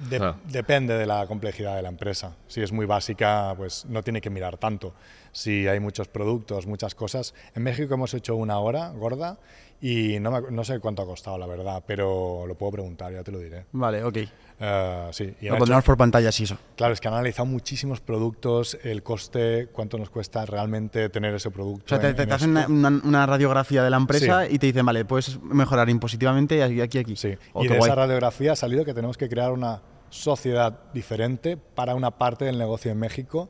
de- Claro. Depende de la complejidad de la empresa. Si es muy básica, pues no tiene que mirar tanto. Si hay muchos productos, muchas cosas. En México hemos hecho una hora gorda y no, me no sé cuánto ha costado, la verdad, pero lo puedo preguntar, ya te lo diré. Vale, ok. Eh, sí, y Lo pondremos por pantalla, sí, eso. claro, es que han analizado muchísimos productos, el coste, cuánto nos cuesta realmente tener ese producto. O sea, te, en- te- en te hacen una, una- radiografía de la empresa Sí. y te dicen, vale, puedes mejorar impositivamente aquí, aquí, aquí. Sí, Oh, y de guay. esa radiografía ha salido que tenemos que crear una sociedad diferente para una parte del negocio en México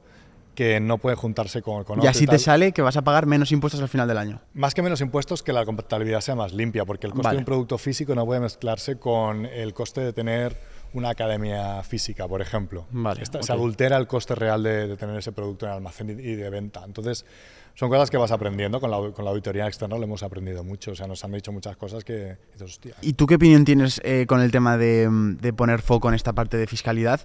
que no puede juntarse con, con Y así te sale que vas a pagar menos impuestos al final del año. Más que menos impuestos, que la contabilidad sea más limpia, porque el coste Vale. de un producto físico no puede mezclarse con el coste de tener una academia física, por ejemplo. Vale, Esta-. Se adultera el coste real de, de tener ese producto en almacén y de venta. Entonces, son cosas que vas aprendiendo. Con la, con la auditoría externa lo hemos aprendido mucho. O sea, nos han dicho muchas cosas que hostia. ¿Y tú qué opinión tienes eh, con el tema de, mm, de poner foco en esta parte de fiscalidad?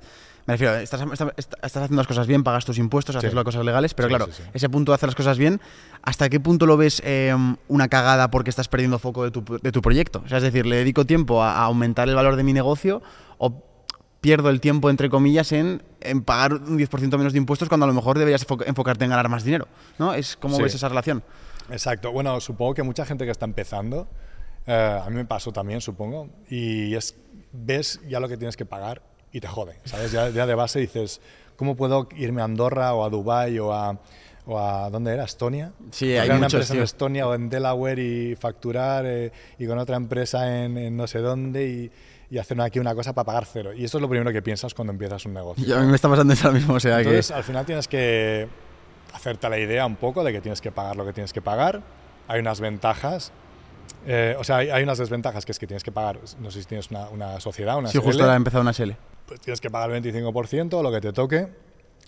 Me refiero, estás, estás- estás haciendo las cosas bien, pagas tus impuestos, haces Sí. las cosas legales, pero Sí, claro, sí, ese punto de hacer las cosas bien, ¿hasta qué punto lo ves eh, una cagada porque estás perdiendo foco de tu, de tu proyecto? O sea, es decir, ¿le dedico tiempo a, a aumentar el valor de mi negocio o pierdo el tiempo, entre comillas, en, en pagar un 10% menos de impuestos cuando a lo mejor deberías enfo- enfocarte en ganar más dinero? ¿no? Es ¿Cómo Sí. ves esa relación? Exacto. Bueno, supongo que mucha gente que está empezando, eh, a mí me pasó también, supongo, y es ves ya lo que tienes que pagar y te jode, ¿sabes? Ya, ya de base dices, ¿cómo puedo irme a Andorra o a Dubái o a, o a ¿dónde era? Estonia. Sí, hay una muchos, empresa en. Estonia o en Delaware y facturar eh, y con otra empresa en, en no sé dónde y, y hacer aquí una cosa para pagar cero. Y eso es lo primero que piensas cuando empiezas un negocio. Y a mí me está pasando eso ahora mismo, o sea Entonces, que... al final tienes que hacerte la idea un poco de que tienes que pagar lo que tienes que pagar. Hay unas ventajas, eh, o sea, hay, hay unas desventajas que es que tienes que pagar, no sé si tienes una, una sociedad, una Sí, SL, justo ahora ha empezado una SL. Pues tienes que pagar el 25%, lo que te toque,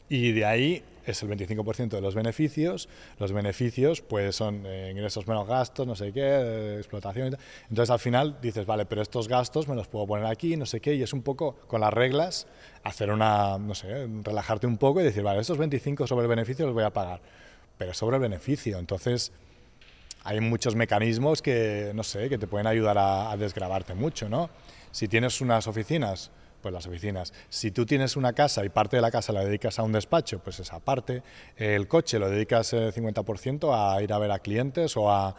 y de ahí es el 25% de los beneficios. Los beneficios pues son eh, ingresos menos gastos, no sé qué, explotación y tal. Entonces al final dices, vale, pero estos gastos me los puedo poner aquí, no sé qué, y es un poco con las reglas hacer una, no sé, relajarte un poco y decir, vale, estos 25 sobre el beneficio los voy a pagar, pero sobre el beneficio. Entonces hay muchos mecanismos que, no sé, que te pueden ayudar a, a desgrabarte mucho, ¿no? Si tienes unas oficinas, pues las oficinas. Si tú tienes una casa y parte de la casa la dedicas a un despacho, pues esa parte. El coche lo dedicas el 50% a ir a ver a clientes o a,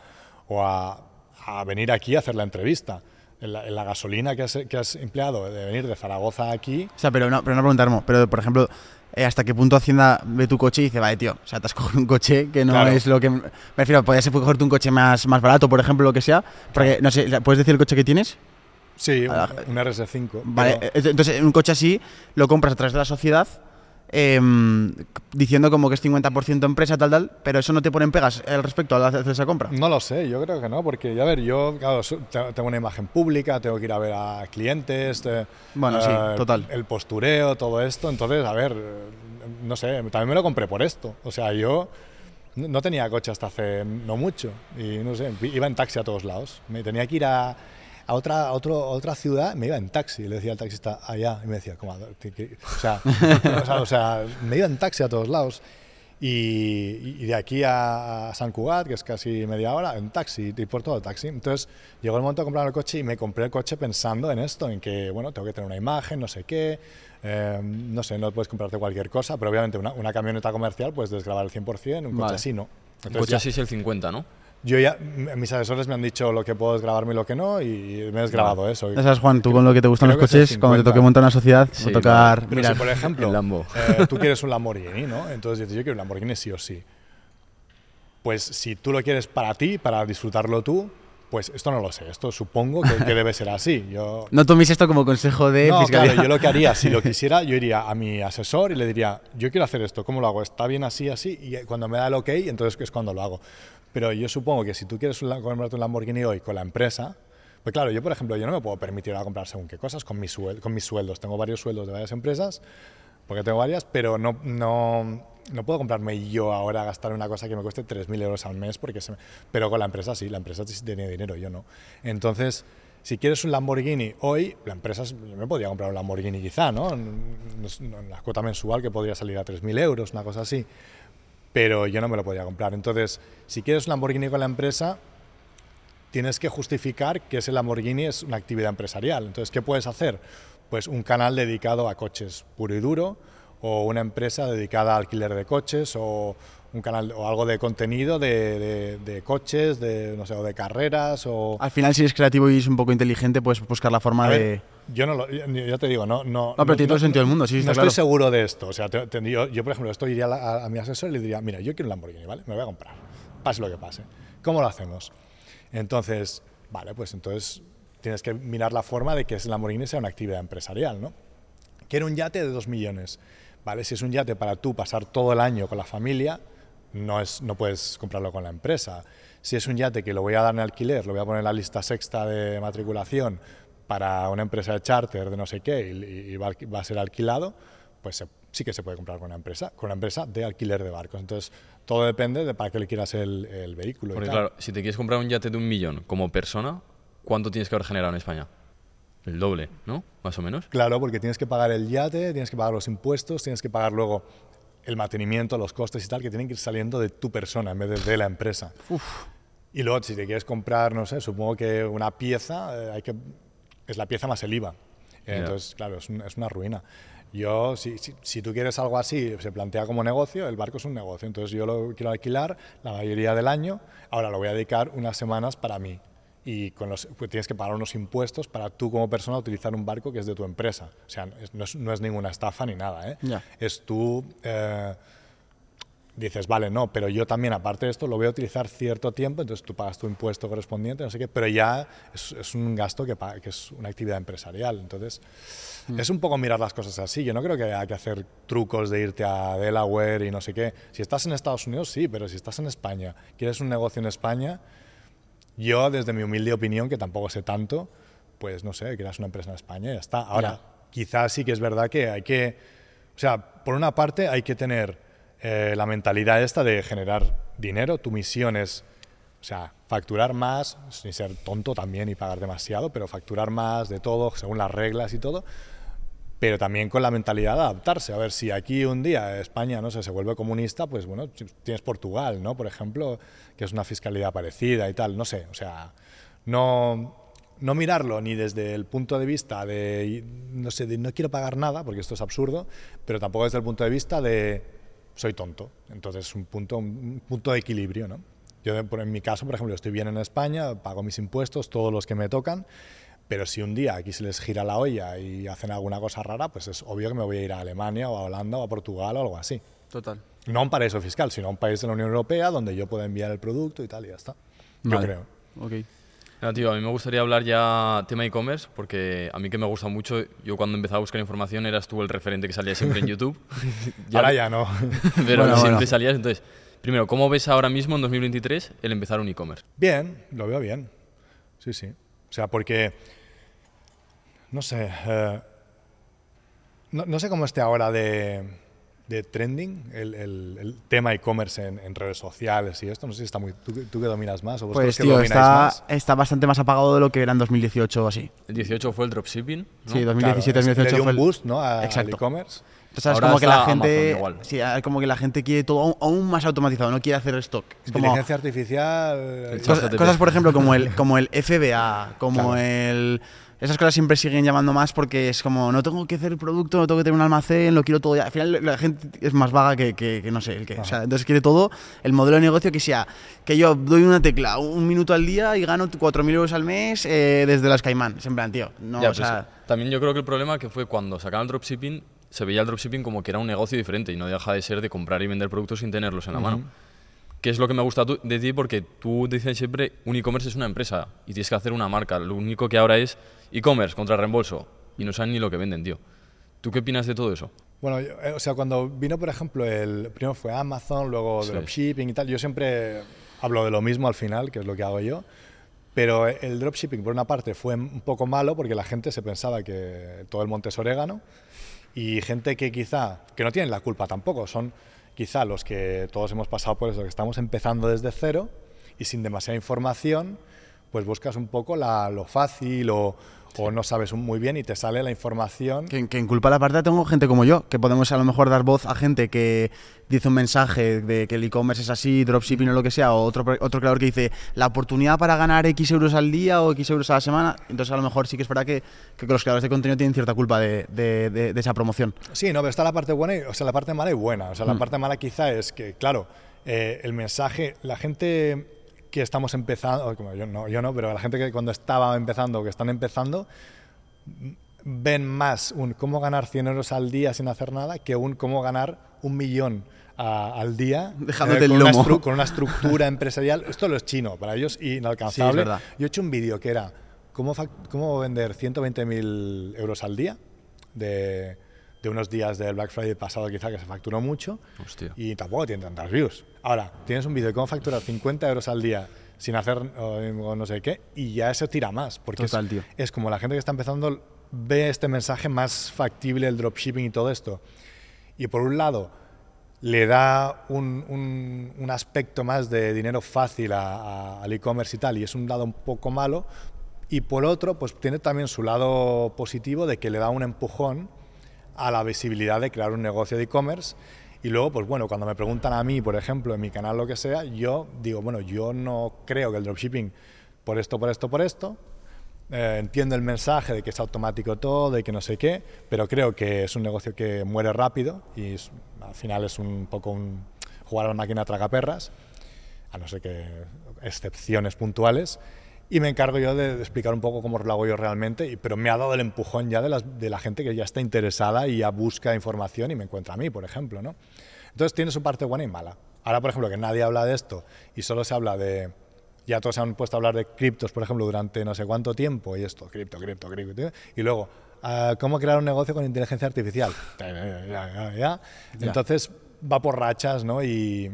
o a, a venir aquí a hacer la entrevista. En la, en la gasolina que has, que has empleado de venir de Zaragoza aquí, O sea, pero no, pero no preguntar, Mo, pero por ejemplo, eh, ¿hasta qué punto Hacienda ve tu coche y dice, vale, tío, o sea, te has [laughs] cogido un coche que no Claro. es lo que... Me refiero, podrías cogerte un coche más, más barato, por ejemplo, lo que sea, porque, no sé, ¿puedes decir el coche que tienes? Sí, un, Ah, un RS5. Vale, pero- eh, entonces un coche así lo compras a través de la sociedad em, diciendo como que es 50% empresa, tal, tal, pero eso no te ponen pegas al respecto al hacer esa compra. No lo sé, yo creo que no, porque, a ver, yo claro, tengo una imagen pública, tengo que ir a ver a clientes, te- Bueno, sí, eh, total. El postureo, todo esto, entonces, a ver, eh, no sé, también me lo compré por esto. O sea, yo no no tenía coche hasta hace no mucho y no sé, iba en taxi a todos lados. Me tenía que ir a, a otra, a otro- a otra ciudad, me iba en taxi, le decía al taxista allá y me decía, ¿cómo? ¿Qué- qué?". O sea, [laughs] o sea, o sea, me iba en taxi a todos lados. Y, y de aquí a, San Cugat, que es casi media hora, en taxi, y por todo taxi. Entonces llegó el momento de comprar el coche y me compré el coche pensando en esto, en que, bueno, tengo que tener una imagen, no sé qué, eh, no sé, no puedes comprarte cualquier cosa, pero obviamente una, una camioneta comercial puedes desgravar el 100%, un coche Vale. así no. Un Entonces coche ya- así es el 50, ¿no? Yo ya, mis asesores me han dicho lo que puedo desgrabarme y lo que no, y me he desgrabado eso. Ya sabes, Juan, tú con lo que te gustan creo los coches, cuando te 50. toque montar una sociedad, Sí, va a tocar... Pero mirar. si, por ejemplo, El Lambo. eh, tú quieres un Lamborghini, ¿no? Entonces dices, yo quiero un Lamborghini sí o sí. Pues si tú lo quieres para ti, para disfrutarlo tú, pues esto no lo sé. Esto supongo que, que debe ser así. Yo, [laughs] No toméis esto como consejo de no, fiscalía. claro, yo lo que haría, si lo [laughs] quisiera, yo iría a mi asesor y le diría, yo quiero hacer esto, ¿cómo lo hago? ¿Está bien así, así? Y cuando me da el ok, entonces es cuando lo hago. Pero yo supongo que si tú quieres comprarte un Lamborghini hoy con la empresa, pues claro, yo por ejemplo, yo no me puedo permitir ahora comprar según qué cosas con, mi suel- con mis sueldos. Tengo varios sueldos de varias empresas, porque tengo varias, pero no, no, no puedo comprarme yo ahora gastar una cosa que me cueste 3.000 euros al mes, porque se me- pero con la empresa sí, la empresa tiene dinero, yo no. Entonces, si quieres un Lamborghini hoy, la empresa, es- yo me podría comprar un Lamborghini quizá, ¿no? La cuota mensual que podría salir a 3.000 euros, una cosa así, pero yo no me lo podría comprar. Entonces, si quieres un Lamborghini con la empresa, tienes que justificar que ese Lamborghini es una actividad empresarial. Entonces, ¿qué puedes hacer? Pues un canal dedicado a coches puro y duro, o una empresa dedicada a alquiler de coches, o un canal o algo de contenido de, de- de coches, de no sé, o de carreras, o Al final, si eres creativo y es un poco inteligente, puedes buscar la forma de... yo no lo, ya te digo, no, no. pero tiene todo el sentido del mundo, sí, No está estoy claro. seguro de esto. O sea, te- te- yo, yo, por ejemplo, esto iría a mi asesor y le diría, mira, yo quiero un Lamborghini, ¿vale? Me lo voy a comprar, pase lo que pase. ¿Cómo lo hacemos? Entonces, vale, pues entonces tienes que mirar la forma de que ese Lamborghini sea una actividad empresarial, ¿no? Quiero un yate de 2 millones. Vale, si es un yate para tú pasar todo el año con la familia, no, es, no puedes comprarlo con la empresa. Si es un yate que lo voy a dar en alquiler, lo voy a poner en la lista sexta de matriculación para una empresa de charter de no sé qué y, y va, a- va a ser alquilado, pues se- sí que se puede comprar con una empresa, con una empresa de alquiler de barcos. Entonces, todo depende de para qué le quieras el, el vehículo. Porque claro, si te quieres comprar un yate de un millón como persona, ¿cuánto tienes que haber generado en España? El doble, ¿no? Más o menos. Claro, porque tienes que pagar el yate, tienes que pagar los impuestos, tienes que pagar luego el mantenimiento, los costes y tal, que tienen que ir saliendo de tu persona en vez de de la empresa. Y luego, si te quieres comprar, no sé, supongo que una pieza, eh, hay que, es la pieza más el IVA. Eh. Entonces, claro, es, un- es una ruina. Yo, si, si, si tú quieres algo así, se plantea como negocio, el barco es un negocio. Entonces, yo lo quiero alquilar la mayoría del año. Ahora lo voy a dedicar unas semanas para mí. Y con los, pues tienes que pagar unos impuestos para tú como persona utilizar un barco que es de tu empresa. O sea, no es, no es ninguna estafa ni nada. ¿eh? Ya. Es tú... eh, dices, vale, no, pero yo también, aparte de esto, lo voy a utilizar cierto tiempo, entonces tú pagas tu impuesto correspondiente, no sé qué, pero ya es, es un gasto que, que, es una actividad empresarial. Entonces, mm. es un poco mirar las cosas así. Yo no creo que haya que hacer trucos de irte a Delaware y no sé qué. Si estás en Estados Unidos, sí, pero si estás en España, quieres un negocio en España, yo, desde mi humilde opinión, que tampoco sé tanto, pues no sé, creas una empresa en España y ya está. Ahora, quizás sí que es verdad que hay que, o sea, por una parte hay que tener eh, la mentalidad esta de generar dinero, tu misión es, o sea, facturar más, sin ser tonto también y pagar demasiado, pero facturar más de todo, según las reglas y todo, pero también con la mentalidad de adaptarse. A ver, si aquí un día España, no sé, se vuelve comunista, pues bueno, tienes Portugal, ¿no? Por ejemplo, que es una fiscalidad parecida y tal, no sé, o sea, no, no mirarlo ni desde el punto de vista de, no sé, de no quiero pagar nada, porque esto es absurdo, pero tampoco desde el punto de vista de soy tonto. Entonces es un punto, un punto de equilibrio. ¿no? Yo en mi caso, por ejemplo, estoy bien en España, pago mis impuestos, todos los que me tocan, pero si un día aquí se les gira la olla y hacen alguna cosa rara, pues es obvio que me voy a ir a Alemania o a Holanda o a Portugal o algo así. Total. No a un paraíso fiscal, sino a un país de la Unión Europea donde yo pueda enviar el producto y tal, y ya está. Yo creo. Tío, a mí me gustaría hablar ya tema e-commerce, porque a mí que me gusta mucho, yo cuando empezaba a buscar información eras tú el referente que salía siempre en YouTube. [laughs] [laughs] ahora ya no. [laughs] Pero siempre salías, entonces, primero, ¿cómo ves ahora mismo en 2023 el empezar un e-commerce? Bien, lo veo bien. Sí, sí. O sea, porque, no sé, eh, no sé cómo esté ahora de de trending, el, el, tema e-commerce en, redes sociales y esto? No sé si está muy... ¿Tú, tú que dominas más? ¿O pues tío, está, está bastante más apagado de lo que era en 2018 o así. El 18 fue el dropshipping. Sí, 2017-2018 fue un boost ¿no? al e-commerce. Entonces, como que la gente, sí, como que la gente quiere todo aún más automatizado, no quiere hacer stock. Inteligencia artificial. Cosas, por ejemplo, como el, como el FBA, como el esas cosas siempre siguen llamando más porque es como, no tengo que hacer el producto, no tengo que tener un almacén, lo quiero todo ya. Al final la gente es más vaga que, que, no sé, el que. O sea, entonces quiere todo, el modelo de negocio que sea, que yo doy una tecla un minuto al día y gano 4.000 euros al mes eh, desde las Caimán. Es en plan, tío, no, o sea, También yo creo que el problema que fue cuando sacaron el dropshipping, se veía el dropshipping como que era un negocio diferente y no deja de ser de comprar y vender productos sin tenerlos en la mano que es lo que me gusta de ti porque tú dices siempre un e-commerce es una empresa y tienes que hacer una marca. Lo único que ahora es e-commerce contra reembolso y no saben ni lo que venden, tío. ¿Tú qué opinas de todo eso? Bueno, eh, o sea, cuando vino, por ejemplo, el primero fue Amazon, luego dropshipping y tal, yo siempre hablo de lo mismo al final, que es lo que hago yo. Pero el dropshipping, por una parte, fue un poco malo porque la gente se pensaba que todo el monte es orégano y gente que quizá, que no tienen la culpa tampoco, son quizá los que todos hemos pasado por eso, que estamos empezando desde cero y sin demasiada información, pues buscas un poco la, lo fácil o, o no sabes muy bien y te sale la información. Que, en culpa la parte tengo gente como yo, que podemos a lo mejor dar voz a gente que dice un mensaje de que el e-commerce es así, dropshipping o lo que sea, o otro, otro creador que dice la oportunidad para ganar X euros al día o X euros a la semana. Entonces a lo mejor sí que es verdad que, que los creadores de contenido tienen cierta culpa de, de, esa promoción. Sí, no, pero está la parte buena, y, o sea, la parte mala y buena. O sea, la mm. parte mala quizá es que, claro, eh, el mensaje, la gente que estamos empezando, como yo no, yo no, pero la gente que cuando estaba empezando, que están empezando, ven más un cómo ganar 100 euros al día sin hacer nada que un cómo ganar un millón al día eh, con, una con, una estructura empresarial. Esto lo es chino, para ellos inalcanzable. yo he hecho un vídeo que era cómo, cómo vender 120.000 euros al día de, de unos días del Black Friday pasado quizá que se facturó mucho y tampoco tiene tantas views. Ahora, tienes un vídeo de cómo facturar 50 euros al día sin hacer o, no sé qué y ya eso tira más porque es, es, como la gente que está empezando ve este mensaje más factible el dropshipping y todo esto. Y por un lado le da un, un, aspecto más de dinero fácil al e-commerce y tal y es un lado un poco malo y por otro pues tiene también su lado positivo de que le da un empujón a la visibilidad de crear un negocio de e-commerce. Y luego, pues bueno, cuando me preguntan a mí, por ejemplo, en mi canal lo que sea, yo digo, bueno, yo no creo que el dropshipping por esto, por esto, por esto. Eh, entiendo el mensaje de que es automático todo, de que no sé qué, pero creo que es un negocio que muere rápido y al final es un poco un jugar a la máquina tragaperras, a no ser que excepciones puntuales y me encargo yo de, explicar un poco cómo lo hago yo realmente, pero me ha dado el empujón ya de, las, de, la gente que ya está interesada y ya busca información y me encuentra a mí, por ejemplo, ¿no? Entonces tiene su parte buena y mala. Ahora, por ejemplo, que nadie habla de esto y solo se habla de... Ya todos se han puesto a hablar de criptos, por ejemplo, durante no sé cuánto tiempo y esto, cripto, cripto, cripto. Y luego, ah, ¿cómo crear un negocio con inteligencia artificial? [laughs] Ya, ya, ya. Entonces va por rachas, ¿no? Y,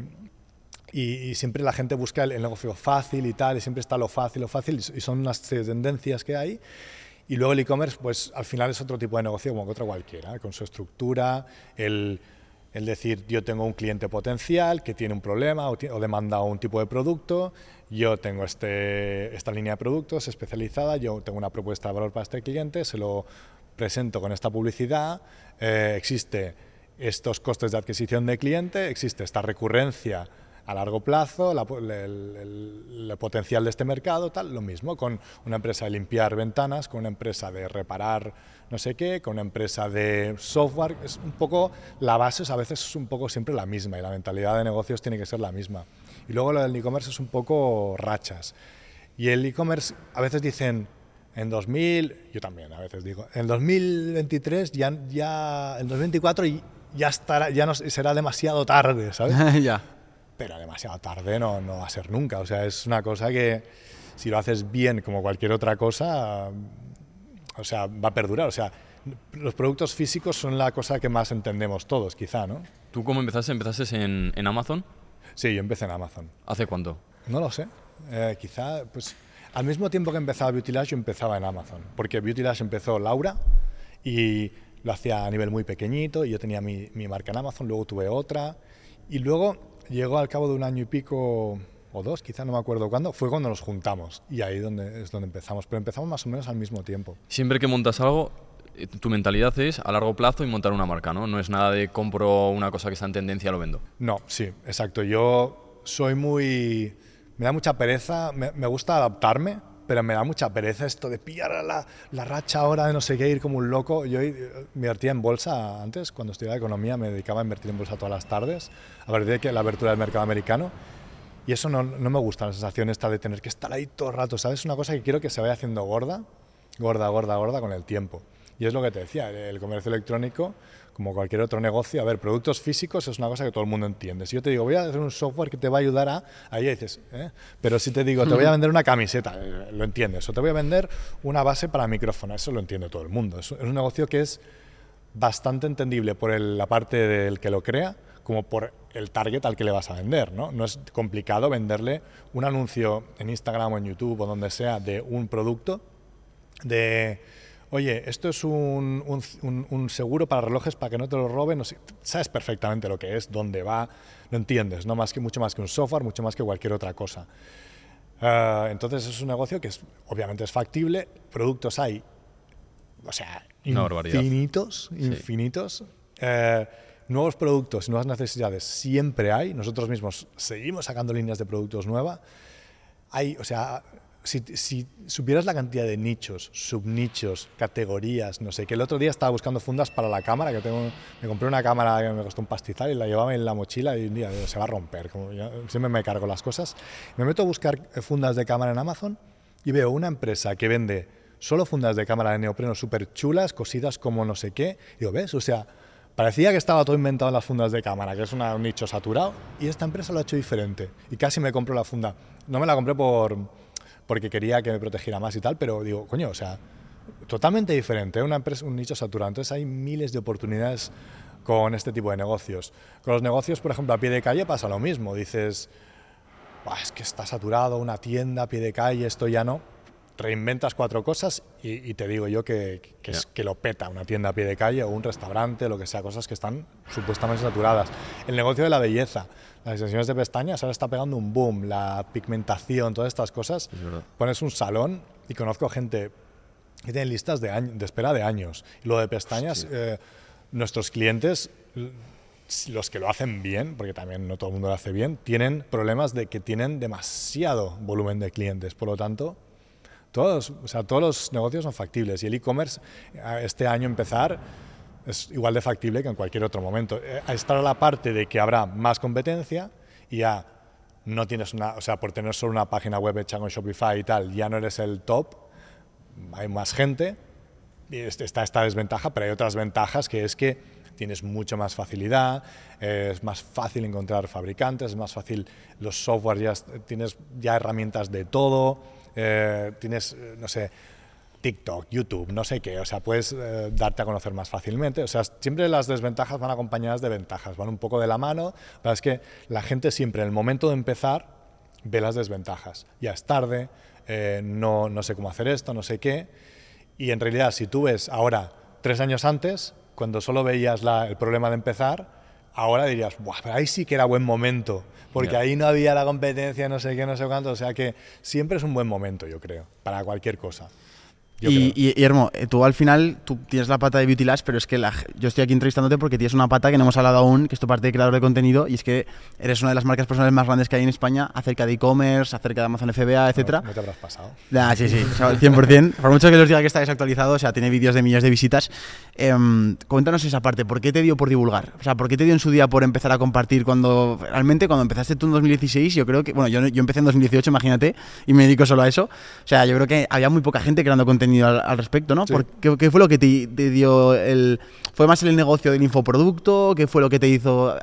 y, siempre la gente busca el, negocio fácil y tal, y siempre está lo fácil, lo fácil, y son unas tendencias que hay. Y luego el e-commerce, pues al final es otro tipo de negocio como otro cualquiera, con su estructura, el, el, decir yo tengo un cliente potencial que tiene un problema o, o, demanda un tipo de producto, yo tengo este, esta línea de productos especializada, yo tengo una propuesta de valor para este cliente, se lo presento con esta publicidad, eh, existe estos costes de adquisición de cliente, existe esta recurrencia a largo plazo, el, potencial de este mercado, tal, lo mismo, con una empresa de limpiar ventanas, con una empresa de reparar no sé qué, con una empresa de software, es un poco, la base a veces es un poco siempre la misma y la mentalidad de negocios tiene que ser la misma. Y luego lo del e-commerce es un poco rachas. Y el e-commerce a veces dicen, en 2000, yo también a veces digo, en 2023 ya, ya en 2024 ya estará, ya no será demasiado tarde, ¿sabes? [laughs] ya pero demasiado tarde no, no va a ser nunca. O sea, es una cosa que si lo haces bien como cualquier otra cosa, o sea, va a perdurar. O sea, los productos físicos son la cosa que más entendemos todos, quizá, ¿no? ¿Tú cómo empezaste? ¿Empezaste en, en Amazon? Sí, yo empecé en Amazon. ¿Hace cuánto? No lo sé. Eh, quizá, pues, al mismo tiempo que empezaba Beauty Lash, yo empezaba en Amazon. Porque Beauty Lash empezó Laura y lo hacía a nivel muy pequeñito y yo tenía mi, mi marca en Amazon, luego tuve otra y luego llegó al cabo de un año y pico o dos, quizá no me acuerdo cuándo, fue cuando nos juntamos y ahí donde, es donde empezamos, pero empezamos más o menos al mismo tiempo. Siempre que montas algo, eh, tu mentalidad es a largo plazo y montar una marca, ¿no? No es nada de compro una cosa que está en tendencia, lo vendo. No, sí, exacto. Yo soy muy... Me da mucha pereza, me, me gusta adaptarme, pero me da mucha pereza esto de pillar la, la, racha ahora de no sé qué, ir como un loco. Yo invertía en bolsa antes, cuando estudiaba economía, me dedicaba a invertir en bolsa todas las tardes, a partir de que la apertura del mercado americano. Y eso no, no me gusta, la sensación esta de tener que estar ahí todo el rato, ¿sabes? Es una cosa que quiero que se vaya haciendo gorda, gorda, gorda, gorda con el tiempo. Y es lo que te decía, el comercio electrónico como cualquier otro negocio, a ver, productos físicos es una cosa que todo el mundo entiende. Si yo te digo, voy a hacer un software que te va a ayudar a, ahí dices, ¿eh? pero si te digo, te voy a vender una camiseta, eh, lo entiendes, o te voy a vender una base para micrófono, eso lo entiende todo el mundo. Es un negocio que es bastante entendible por la parte del que lo crea, como por el target al que le vas a vender. ¿no? no es complicado venderle un anuncio en Instagram o en YouTube o donde sea de un producto de oye, esto es un, un, seguro para relojes para que no te lo roben, sabes perfectamente lo que es, dónde va, lo entiendes, no más que mucho más que un software, mucho más que cualquier otra cosa. Uh, entonces es un negocio que es, obviamente es factible, productos hay, o sea, infinitos, infinitos. Uh, nuevos productos, nuevas necesidades siempre hay. Nosotros mismos seguimos sacando líneas de productos nuevas. Hay, o sea, si, supieras la cantidad de nichos, subnichos, categorías, no sé, que el otro día estaba buscando fundas para la cámara, que tengo, me compré una cámara que me costó un pastizal y la llevaba en la mochila y un día se va a romper, siempre me cargo las cosas. Me meto a buscar fundas de cámara en Amazon y veo una empresa que vende solo fundas de cámara de neopreno súper chulas, cosidas como no sé qué, y digo, ¿ves? O sea, parecía que estaba todo inventado en las fundas de cámara, que es un nicho saturado, y esta empresa lo ha hecho diferente, y casi me compro la funda. No me la compré por porque quería que me protegiera más y tal, pero digo, coño, o sea, totalmente diferente, una empresa, un nicho saturado. Entonces hay miles de oportunidades con este tipo de negocios. Con los negocios, por ejemplo, a pie de calle pasa lo mismo. Dices, es que está saturado una tienda a pie de calle, esto ya no reinventas cuatro cosas y, te digo yo que, es, que lo peta una tienda a pie de calle o un restaurante, lo que sea, cosas que están supuestamente saturadas. El negocio de la belleza, las extensiones de pestañas ahora está pegando un boom, la pigmentación, todas estas cosas. Pones un salón y conozco gente que tiene listas de, de espera de años. Y lo de pestañas, eh, nuestros clientes los que lo hacen bien, porque también no todo el mundo lo hace bien, tienen problemas de que tienen demasiado volumen de clientes. Por lo tanto, todos, o sea, todos los negocios son factibles y el e-commerce este año empezar es igual de factible que en cualquier otro momento. Eh, estar a la parte de que habrá más competencia y ya no tienes una, o sea, por tener solo una página web hecha con Shopify y tal, ya no eres el top, hay más gente y está esta desventaja, pero hay otras ventajas que es que tienes mucho más facilidad, eh, es más fácil encontrar fabricantes, es más fácil los software, ya tienes ya herramientas de todo, eh, tienes, eh, no sé, TikTok, YouTube, no sé qué, o sea, puedes darte a conocer más fácilmente. O sea, siempre las desventajas van acompañadas de ventajas, van un poco de la mano, pero es que la gente siempre en el momento de empezar ve las desventajas. Ya es tarde, no, no sé cómo hacer esto, no sé qué. Y en realidad, si tú ves ahora, tres años antes, cuando solo veías el problema de empezar, ahora dirías, Buah, pero ahí sí que era buen momento, porque ahí no había la competencia, no sé qué, no sé cuánto, o sea que siempre es un buen momento, yo creo, para cualquier cosa. Y, y, Hermo, eh, tú al final tú tienes la pata de Beauty Labs, pero es que la, yo estoy aquí entrevistándote porque tienes una pata que no hemos hablado aún, que es tu parte de creador de contenido, y es que eres una de las marcas personales más grandes que hay en España acerca de e-commerce, acerca de Amazon FBA, etcétera. No, te habrás pasado. Ah, sí, sí, 100%. [laughs] Por mucho que los diga que está desactualizado, o sea, tiene vídeos de millones de visitas. Em, cuéntanos esa parte, ¿por qué te dio por divulgar? O sea, ¿por qué te dio en su día por empezar a compartir cuando realmente cuando empezaste tú en 2016, yo creo que, bueno, yo, yo empecé en 2018, imagínate, y me dedico solo a eso. O sea, yo creo que había muy poca gente creando contenido al respecto. ¿no? ¿Qué, fue lo que te, dio el... ¿Fue más el negocio del infoproducto? ¿Qué fue lo que te hizo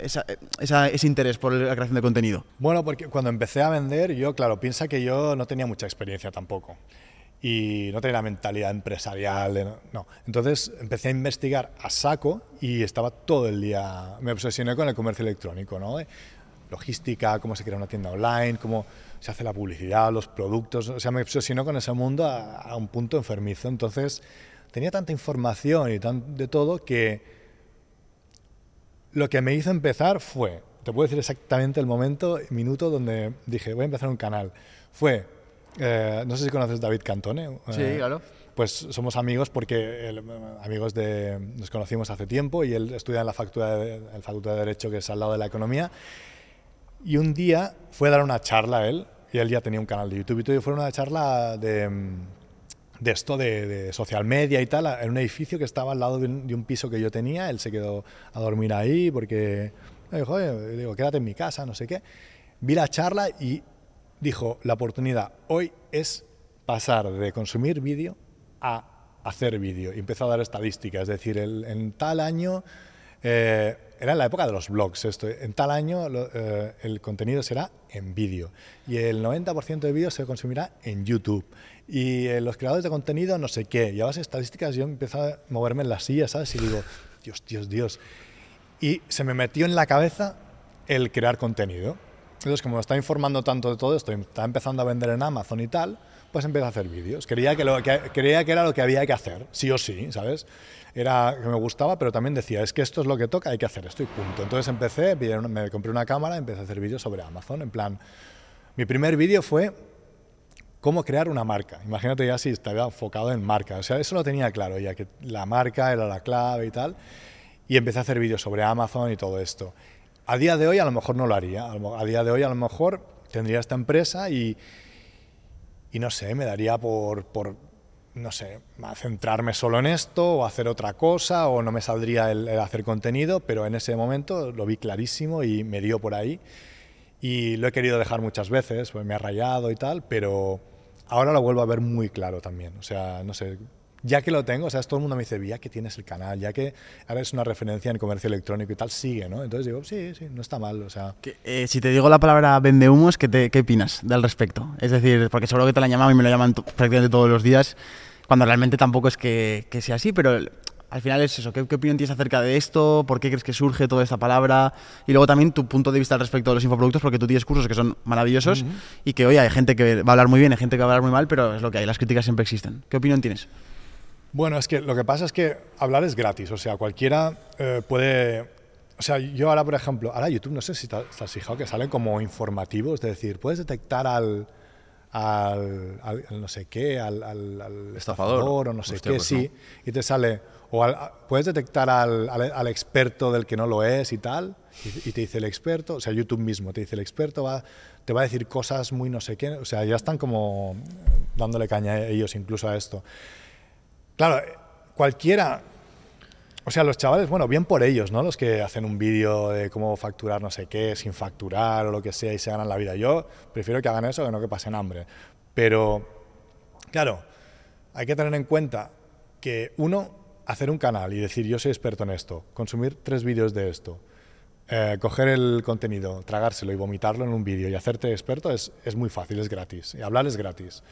ese interés por la creación de contenido? Bueno, porque cuando empecé a vender, yo, claro, piensa que yo no tenía mucha experiencia tampoco y no tenía la mentalidad empresarial, no. Entonces empecé a investigar a saco y estaba todo el día, me obsesioné con el comercio electrónico, ¿no? Logística, cómo se crea una tienda online, cómo se hace la publicidad, los productos, o sea, me obsesionó con ese mundo a, un punto enfermizo. Entonces, tenía tanta información y tan de todo que lo que me hizo empezar fue, te puedo decir exactamente el momento, minuto donde dije, voy a empezar un canal. Fue, eh, no sé si conoces David Cantone. Sí, eh, claro. Pues somos amigos porque amigos de, nos conocimos hace tiempo y él estudia en la facultad de, en la facultad de Derecho que es al lado de la economía y un día fue a dar una charla a él, y él ya tenía un canal de YouTube y todo, y fue una charla de, de esto de, social media y tal, en un edificio que estaba al lado de un, piso que yo tenía. Él se quedó a dormir ahí porque me dijo, digo, quédate en mi casa, no sé qué. Vi la charla y dijo, la oportunidad hoy es pasar de consumir vídeo a hacer vídeo. Y empezó a dar estadísticas, es decir, en tal año eh, era la época de los blogs esto. En tal año eh, el contenido será en vídeo y el 90% de vídeo se consumirá en YouTube. Y eh, los creadores de contenido no sé qué. Y a base estadísticas yo empiezo a moverme en la silla, ¿sabes? Y digo, Dios, Dios, Dios. Y se me metió en la cabeza el crear contenido. Entonces, como me está informando tanto de todo esto, está empezando a vender en Amazon y tal, pues empecé a hacer vídeos. Quería que, lo, que, creía que era lo que había que hacer, sí o sí, ¿sabes? Era que me gustaba, pero también decía, es que esto es lo que toca, hay que hacer esto y punto. Entonces empecé, me compré una cámara empecé a hacer vídeos sobre Amazon. En plan, mi primer vídeo fue cómo crear una marca. Imagínate ya si estaba enfocado en marca. O sea, eso lo tenía claro ya, que la marca era la clave y tal. Y empecé a hacer vídeos sobre Amazon y todo esto. A día de hoy a lo mejor no lo haría. A día de hoy a lo mejor tendría esta empresa y y no sé, me daría por, por, no sé, centrarme solo en esto o hacer otra cosa o no me saldría el, hacer contenido, pero en ese momento lo vi clarísimo y me dio por ahí. Y lo he querido dejar muchas veces, pues me ha rayado y tal, pero ahora lo vuelvo a ver muy claro también. O sea, no sé, ya que lo tengo, o sea, todo el mundo me dice, ya que tienes el canal, ya que ahora es una referencia en comercio electrónico y tal, sigue, ¿no? Entonces digo, sí, sí, no está mal, o sea... Eh, si te digo la palabra vende humos, ¿qué, ¿qué opinas del respecto? Es decir, porque seguro que te la han llamado y me lo llaman prácticamente todos los días, cuando realmente tampoco es que, que sea así, pero al final es eso, ¿Qué, opinión tienes acerca de esto? ¿Por qué crees que surge toda esta palabra? Y luego también tu punto de vista respecto a los infoproductos, porque tú tienes cursos que son maravillosos y que, oye, hay gente que va a hablar muy bien, hay gente que va a hablar muy mal, pero es lo que hay, las críticas siempre existen. ¿Qué opinión tienes? Bueno, es que lo que pasa es que hablar es gratis, o sea, cualquiera eh, puede... O sea, yo ahora, por ejemplo, ahora YouTube, no sé si te has fijado que salen como informativos, es decir, puedes detectar al, al, no sé qué, al, al, estafador, o no sé qué, pues sí, y te sale, o puedes detectar al, experto del que no lo es y tal, y, te dice el experto, o sea, YouTube mismo te dice el experto, va, te va a decir cosas muy no sé qué, o sea, ya están como dándole caña a ellos incluso a esto. Claro, cualquiera, o sea, los chavales, bueno, bien por ellos, ¿no? Los que hacen un vídeo de cómo facturar no sé qué, sin facturar o lo que sea y se ganan la vida. Yo prefiero que hagan eso que no que pasen hambre. Pero, claro, hay que tener en cuenta que uno, hacer un canal y decir yo soy experto en esto, consumir tres vídeos de esto, eh, coger el contenido, tragárselo y vomitarlo en un vídeo y hacerte experto es, es muy fácil, es gratis. Y hablar es gratis.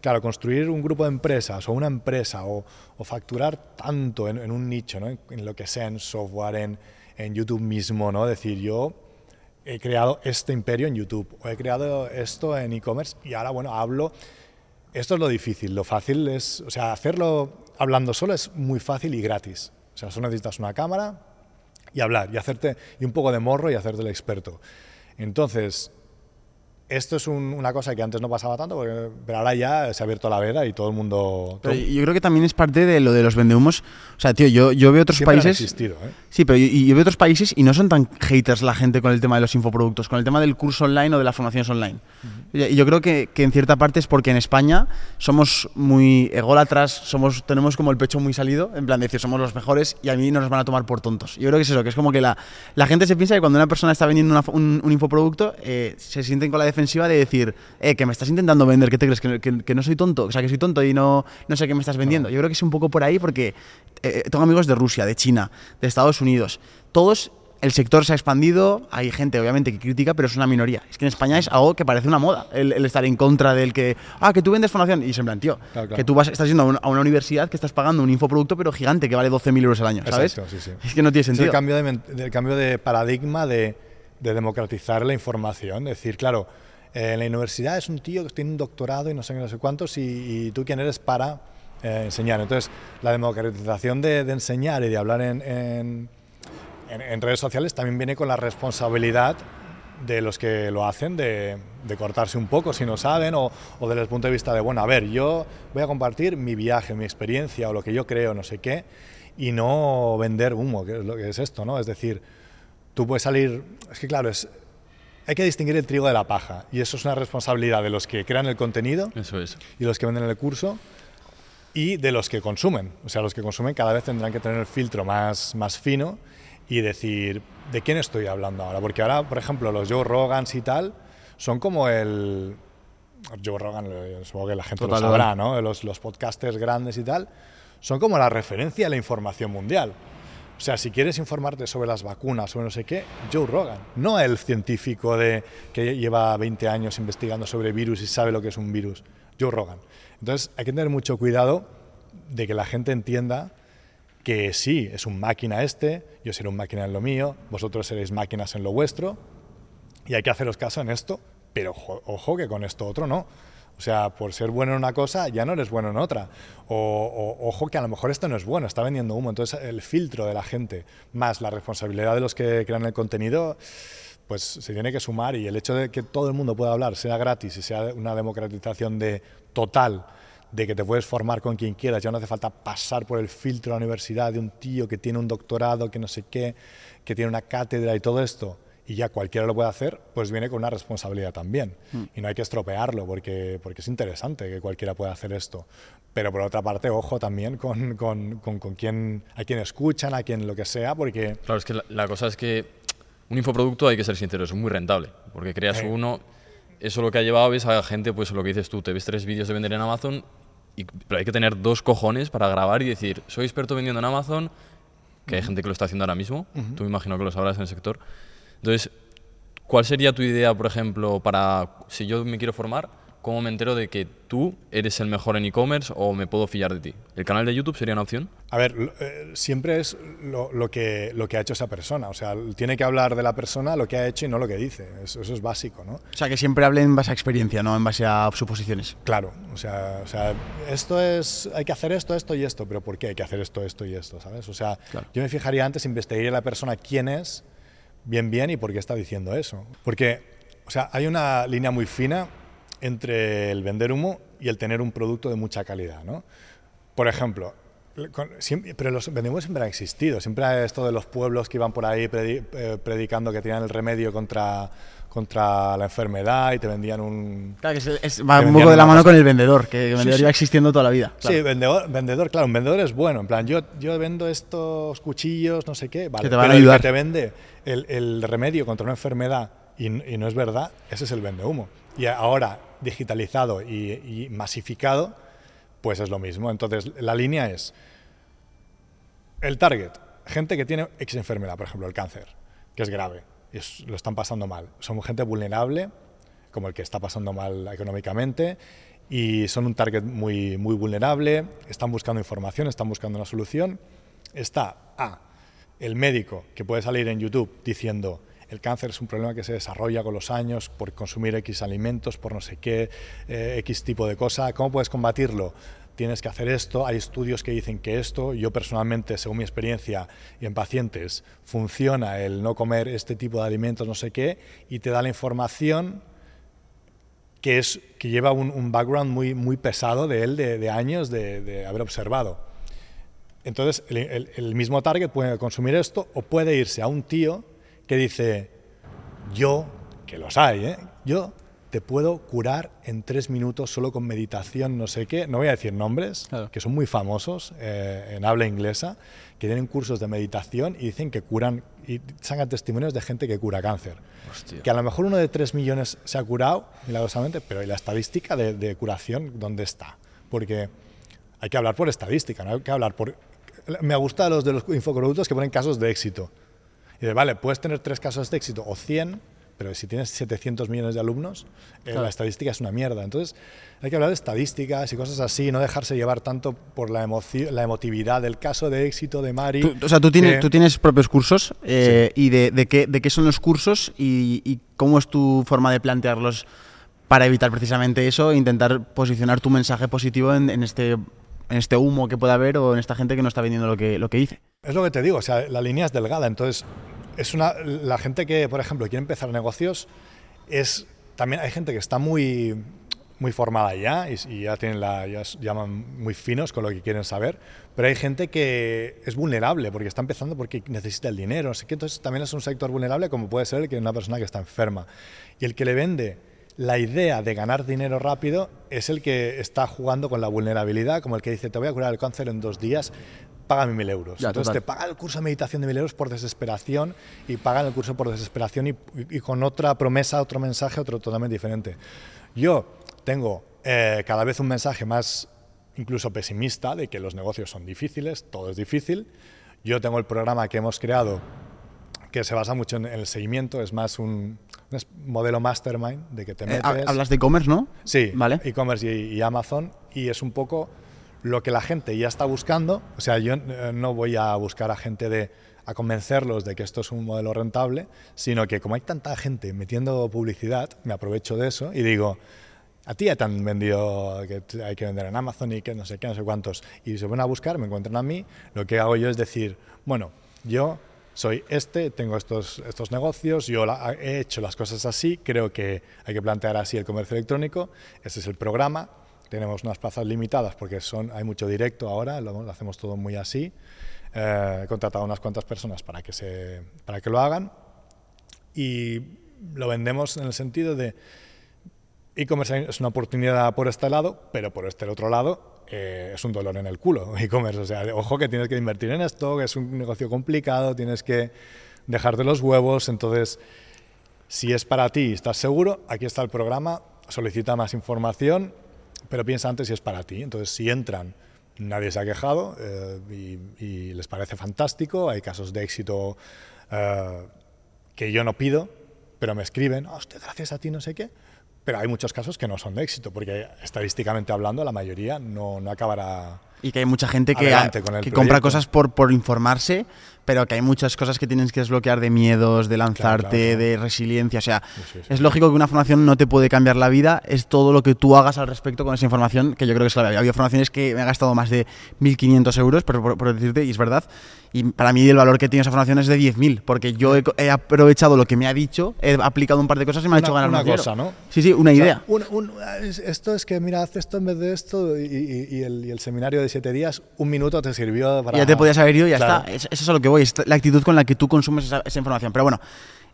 Claro, construir un grupo de empresas o una empresa o, o facturar tanto en, en un nicho, ¿no? en, en, lo que sea, en software, en, en YouTube mismo, ¿no? decir yo he creado este imperio en YouTube o he creado esto en e-commerce y ahora, bueno, hablo. Esto es lo difícil, lo fácil es, o sea, hacerlo hablando solo es muy fácil y gratis. O sea, solo necesitas una cámara y hablar y hacerte y un poco de morro y hacerte el experto. Entonces, esto es un, una cosa que antes no pasaba tanto, porque, pero ahora ya se ha abierto la veda y todo el mundo... Todo yo creo que también es parte de lo de los vendehumos. O sea, tío, yo, yo veo otros Siempre países... Han existido, ¿eh? Sí, pero yo, yo, veo otros países y no son tan haters la gente con el tema de los infoproductos, con el tema del curso online o de las formaciones online. Uh -huh. Y yo creo que, que, en cierta parte es porque en España somos muy ególatras, somos, tenemos como el pecho muy salido, en plan de decir somos los mejores y a mí no nos van a tomar por tontos. Yo creo que es eso, que es como que la, la gente se piensa que cuando una persona está vendiendo una, un, un, infoproducto, eh, se sienten con la defensiva de decir, eh, que me estás intentando vender, ¿qué te crees? ¿Que, que, que, no soy tonto, o sea, que soy tonto y no, no sé qué me estás vendiendo. Yo creo que es un poco por ahí porque eh, tengo amigos de Rusia, de China, de Estados Unidos, todos el sector se ha expandido, hay gente obviamente que critica, pero es una minoría. Es que en España es algo que parece una moda, el, el estar en contra del que, ah, que tú vendes formación, y se planteó, claro, claro. que tú vas, estás yendo a una, a una, universidad que estás pagando un infoproducto, pero gigante, que vale 12.000 euros al año, ¿sabes? Exacto, sí, sí. Es que no tiene sentido. Es el cambio de, el cambio de paradigma de, de democratizar la información, es decir, claro, eh, en la universidad es un tío que tiene un doctorado y no sé qué, no sé cuántos, y, y tú quién eres para eh, enseñar. Entonces, la democratización de, de, enseñar y de hablar en, en, en, en, redes sociales también viene con la responsabilidad de los que lo hacen de, de cortarse un poco si no saben o, o, desde el punto de vista de, bueno, a ver, yo voy a compartir mi viaje, mi experiencia o lo que yo creo, no sé qué, y no vender humo, que es lo que es esto, ¿no? Es decir, tú puedes salir, es que claro, es, hay que distinguir el trigo de la paja y eso es una responsabilidad de los que crean el contenido eso es. y los que venden el curso y de los que consumen. O sea, los que consumen cada vez tendrán que tener el filtro más, más fino y decir, ¿de quién estoy hablando ahora? Porque ahora, por ejemplo, los Joe Rogans y tal son como el... Joe Rogan, supongo que la gente Total, lo sabrá, ¿no? Los, los podcasters grandes y tal, son como la referencia a la información mundial. O sea, si quieres informarte sobre las vacunas, sobre no sé qué, Joe Rogan, no el científico de, que lleva 20 años investigando sobre virus y sabe lo que es un virus, Joe Rogan. Entonces, hay que tener mucho cuidado de que la gente entienda que sí, es un máquina este, yo seré un máquina en lo mío, vosotros seréis máquinas en lo vuestro, y hay que haceros caso en esto, pero ojo, ojo que con esto otro no. O sea, por ser bueno en una cosa ya no eres bueno en otra. O, ojo que a lo mejor esto no es bueno, está vendiendo humo. Entonces el filtro de la gente más la responsabilidad de los que crean el contenido, pues se tiene que sumar y el hecho de que todo el mundo pueda hablar, sea gratis y sea una democratización de total de que te puedes formar con quien quieras, ya no hace falta pasar por el filtro de la universidad de un tío que tiene un doctorado, que no sé qué, que tiene una cátedra y todo esto, y ya cualquiera lo puede hacer, pues viene con una responsabilidad también. Mm. Y no hay que estropearlo porque, porque es interesante que cualquiera pueda hacer esto. Pero por otra parte, ojo también con, con, con, con quien, a quien escuchan, a quien lo que sea, porque... Claro, es que la, la cosa es que un infoproducto, hay que ser sincero, es muy rentable. Porque creas uno, eso lo que ha llevado es a gente, pues lo que dices tú, te ves tres vídeos de vender en Amazon, y, pero hay que tener dos cojones para grabar y decir, soy experto vendiendo en Amazon, que hay gente que lo está haciendo ahora mismo, uh -huh. tú me imagino que lo sabrás en el sector entonces, ¿cuál sería tu idea, por ejemplo, para si yo me quiero formar? ¿Cómo me entero de que tú eres el mejor en e-commerce o me puedo fiar de ti? ¿El canal de YouTube sería una opción? A ver, eh, siempre es lo, lo, que, lo que ha hecho esa persona. O sea, tiene que hablar de la persona, lo que ha hecho y no lo que dice. Eso, eso es básico, ¿no? O sea, que siempre hable en base a experiencia, no en base a suposiciones. Claro. O sea, o sea, esto es, hay que hacer esto, esto y esto. Pero ¿por qué hay que hacer esto, esto y esto? ¿Sabes? O sea, claro. yo me fijaría antes, investigaría a la persona quién es, bien, bien y por qué está diciendo eso. Porque, o sea, hay una línea muy fina entre el vender humo y el tener un producto de mucha calidad, ¿no? Por ejemplo, con, siempre, pero los vendehumos siempre han existido. Siempre esto de los pueblos que iban por ahí predicando que tenían el remedio contra, contra la enfermedad y te vendían un... Claro, que es, es va un poco de la mano con el vendedor, que el vendedor sí, sí. existiendo toda la vida. Claro. Sí, vendedor, vendedor, claro, un vendedor es bueno. En plan, yo, yo vendo estos cuchillos, no sé qué, vale, que te van a ayudar. el que te vende el, remedio contra una enfermedad y, no es verdad, ese es el vendehumo. Y ahora, digitalizado y, masificado, pues es lo mismo. Entonces, la línea es El target, gente que tiene ex enfermedad, por ejemplo, el cáncer, que es grave, y lo están pasando mal. Son gente vulnerable, como el que está pasando mal económicamente, y son un target muy, muy vulnerable, están buscando información, están buscando una solución. Está A, el médico que puede salir en YouTube diciendo el cáncer es un problema que se desarrolla con los años por consumir X alimentos, por no sé qué, eh, X tipo de cosa. ¿Cómo puedes combatirlo? Tienes que hacer esto. Hay estudios que dicen que esto, yo personalmente, según mi experiencia y en pacientes, funciona el no comer este tipo de alimentos, no sé qué, y te da la información que, es, que lleva un, un background muy, muy pesado de él, de, años de haber observado. Entonces, el, el- el mismo target puede consumir esto o puede irse a un tío que dice, yo, que los hay, ¿eh? yo te puedo curar en tres minutos solo con meditación, no sé qué, no voy a decir nombres, Claro. que son muy famosos eh, en habla inglesa, que tienen cursos de meditación y dicen que curan, y sacan testimonios de gente que cura cáncer. Hostia. Que a lo mejor uno de tres millones se ha curado milagrosamente, pero ¿y la estadística de, de curación dónde está? Porque hay que hablar por estadística, no hay que hablar por... Me gusta los de los infoproductos que ponen casos de éxito. Y de, vale, puedes tener tres casos de éxito o 100, pero si tienes 700 millones de alumnos, eh, la estadística es una mierda. Entonces, hay que hablar de estadísticas y cosas así, no dejarse llevar tanto por la, la emotividad del caso de éxito de Mari. Tú- o sea, tú tienes, que- tú tienes propios cursos eh, y de, de qué, de qué son los cursos y, y cómo es tu forma de plantearlos para evitar precisamente eso e intentar posicionar tu mensaje positivo en, en este, en este humo que pueda haber o en esta gente que no está vendiendo lo que, lo que dice. Es lo que te digo, o sea, la línea es delgada. Entonces, es una, la gente que, por ejemplo, quiere empezar negocios, es también hay gente que está muy, muy formada ya y, ya tienen la, ya llaman muy finos con lo que quieren saber, pero hay gente que es vulnerable porque está empezando porque necesita el dinero, no sé qué. Entonces, también es un sector vulnerable como puede ser que una persona que está enferma. Y el que le vende la idea de ganar dinero rápido es el que está jugando con la vulnerabilidad, como el que dice, te voy a curar el cáncer en dos días, págame mil euros. Ya, Entonces total. te pagan el curso de meditación de mil euros por desesperación y pagan el curso por desesperación y, y con otra promesa, otro mensaje, otro totalmente diferente. Yo tengo eh, cada vez un mensaje más incluso pesimista de que los negocios son difíciles, todo es difícil. Yo tengo el programa que hemos creado que se basa mucho en el seguimiento, es más un, un modelo mastermind de que te Eh, metes. ha- hablas de e-commerce, ¿no? Sí, Vale. e-commerce y, y Amazon, y es un poco lo que la gente ya está buscando. O sea, yo eh, no voy a buscar a gente de a convencerlos de que esto es un modelo rentable, sino que como hay tanta gente metiendo publicidad, me aprovecho de eso y digo, a ti ya te han vendido que hay que vender en Amazon y que no sé qué, no sé cuántos, y se van a buscar, me encuentran a mí, lo que hago yo es decir, bueno, yo soy este, tengo estos, estos negocios, yo he hecho las cosas así, creo que hay que plantear así el comercio electrónico, ese es el programa, tenemos unas plazas limitadas porque son, hay mucho directo ahora, lo, lo hacemos todo muy así, Eh, he contratado a unas cuantas personas para que, se, para que lo hagan. Y lo vendemos en el sentido de e-commerce es una oportunidad por este lado, pero por este otro lado es un dolor en el culo [laughs] e-commerce. O sea, ojo que tienes que invertir en esto, es un negocio complicado, tienes que dejarte los huevos. Entonces, si es para ti y estás seguro, aquí está el programa, solicita más información, pero piensa antes si es para ti. Entonces, si entran, nadie se ha quejado eh, y, les parece fantástico. Hay casos de éxito eh, que yo no pido, pero me escriben, hostia, gracias a ti, no sé qué. Pero hay muchos casos que no son de éxito, porque estadísticamente hablando, la mayoría no, no acabará. Y que hay mucha gente que, que compra cosas por, por informarse, pero que hay muchas cosas que tienes que desbloquear de miedos, de lanzarte, claro. de resiliencia. O sea, sí, sí. es lógico que una formación no te puede cambiar la vida, es todo lo que tú hagas al respecto con esa información, que yo creo que es clave. Ha habido formaciones que me han gastado más de 1.500 euros, por, por- por decirte, y es verdad. Y para mí el valor que tiene esa formación es de 10.000, porque yo he, he aprovechado lo que me ha dicho, he aplicado un par de cosas y me ha Una- hecho ganar una más dinero. cosa, ¿no? Sí, sí, una O sea, idea. un- un- es- esto es que, mira, haz esto en vez de esto, y, y- y el, y el seminario de siete días, un minuto te sirvió para. Ya te podías haber ido y ya Claro. está. Es- Eso es a lo que voy, es la actitud con la que tú consumes esa, esa información. Pero bueno,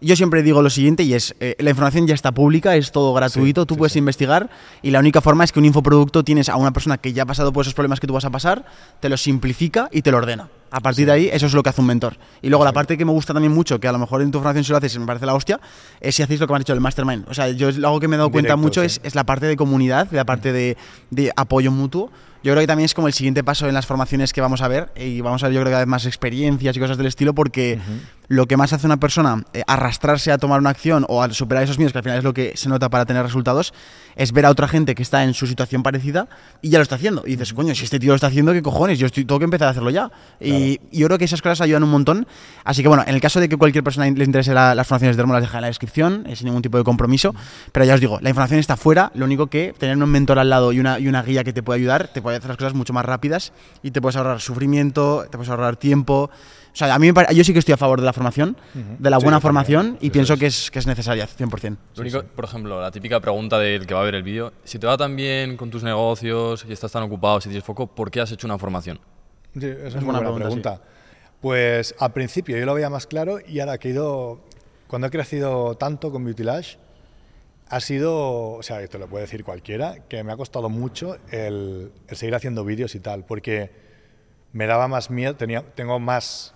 yo siempre digo lo siguiente y es, eh, la información ya está pública, es todo gratuito, Sí, tú sí, puedes sí. investigar y la única forma es que un infoproducto tienes a una persona que ya ha pasado por esos problemas que tú vas a pasar, te lo simplifica y te lo ordena. A partir de ahí, eso es lo que hace un mentor. Y luego la parte que me gusta también mucho, que a lo mejor en tu formación si lo haces me parece la hostia, es si hacéis lo que me has dicho, el mastermind. O sea, yo algo que me he dado cuenta Directo, mucho sí. es, es la parte de comunidad, la parte de, de apoyo mutuo. yo creo que también es como el siguiente paso en las formaciones que vamos a ver y vamos a ver yo creo cada vez más experiencias y cosas del estilo porque lo que más hace una persona eh, arrastrarse a tomar una acción o a superar esos miedos, que al final es lo que se nota para tener resultados, es ver a otra gente que está en su situación parecida y ya lo está haciendo. Y dices, coño, si este tío lo está haciendo, ¿qué cojones? Yo estoy, tengo que empezar a hacerlo ya. Y, yo creo que esas cosas ayudan un montón. Así que bueno, en el caso de que cualquier persona le interese las formaciones de Dermo, las deja en la descripción, eh, sin ningún tipo de compromiso. Pero ya os digo, la información está fuera, lo único que tener un mentor al lado y una, y una guía que te puede ayudar, te puede hacer las cosas mucho más rápidas y te puedes ahorrar sufrimiento, te puedes ahorrar tiempo. O sea, a mí yo sí que estoy a favor de la formación, de la buena formación y pienso que es, que es necesaria, 100%. Lo único, por ejemplo, la típica pregunta del que va a ver el vídeo, si te va tan bien con tus negocios y estás tan ocupado, si tienes foco, ¿por qué has hecho una formación? Sí, esa es, una buena, pregunta. Pues al principio yo lo veía más claro y ahora que he ido, cuando he crecido tanto con Beauty Lash, ha sido, o sea, esto lo puede decir cualquiera, que me ha costado mucho el, el seguir haciendo vídeos y tal, porque me daba más miedo, tenía, tengo más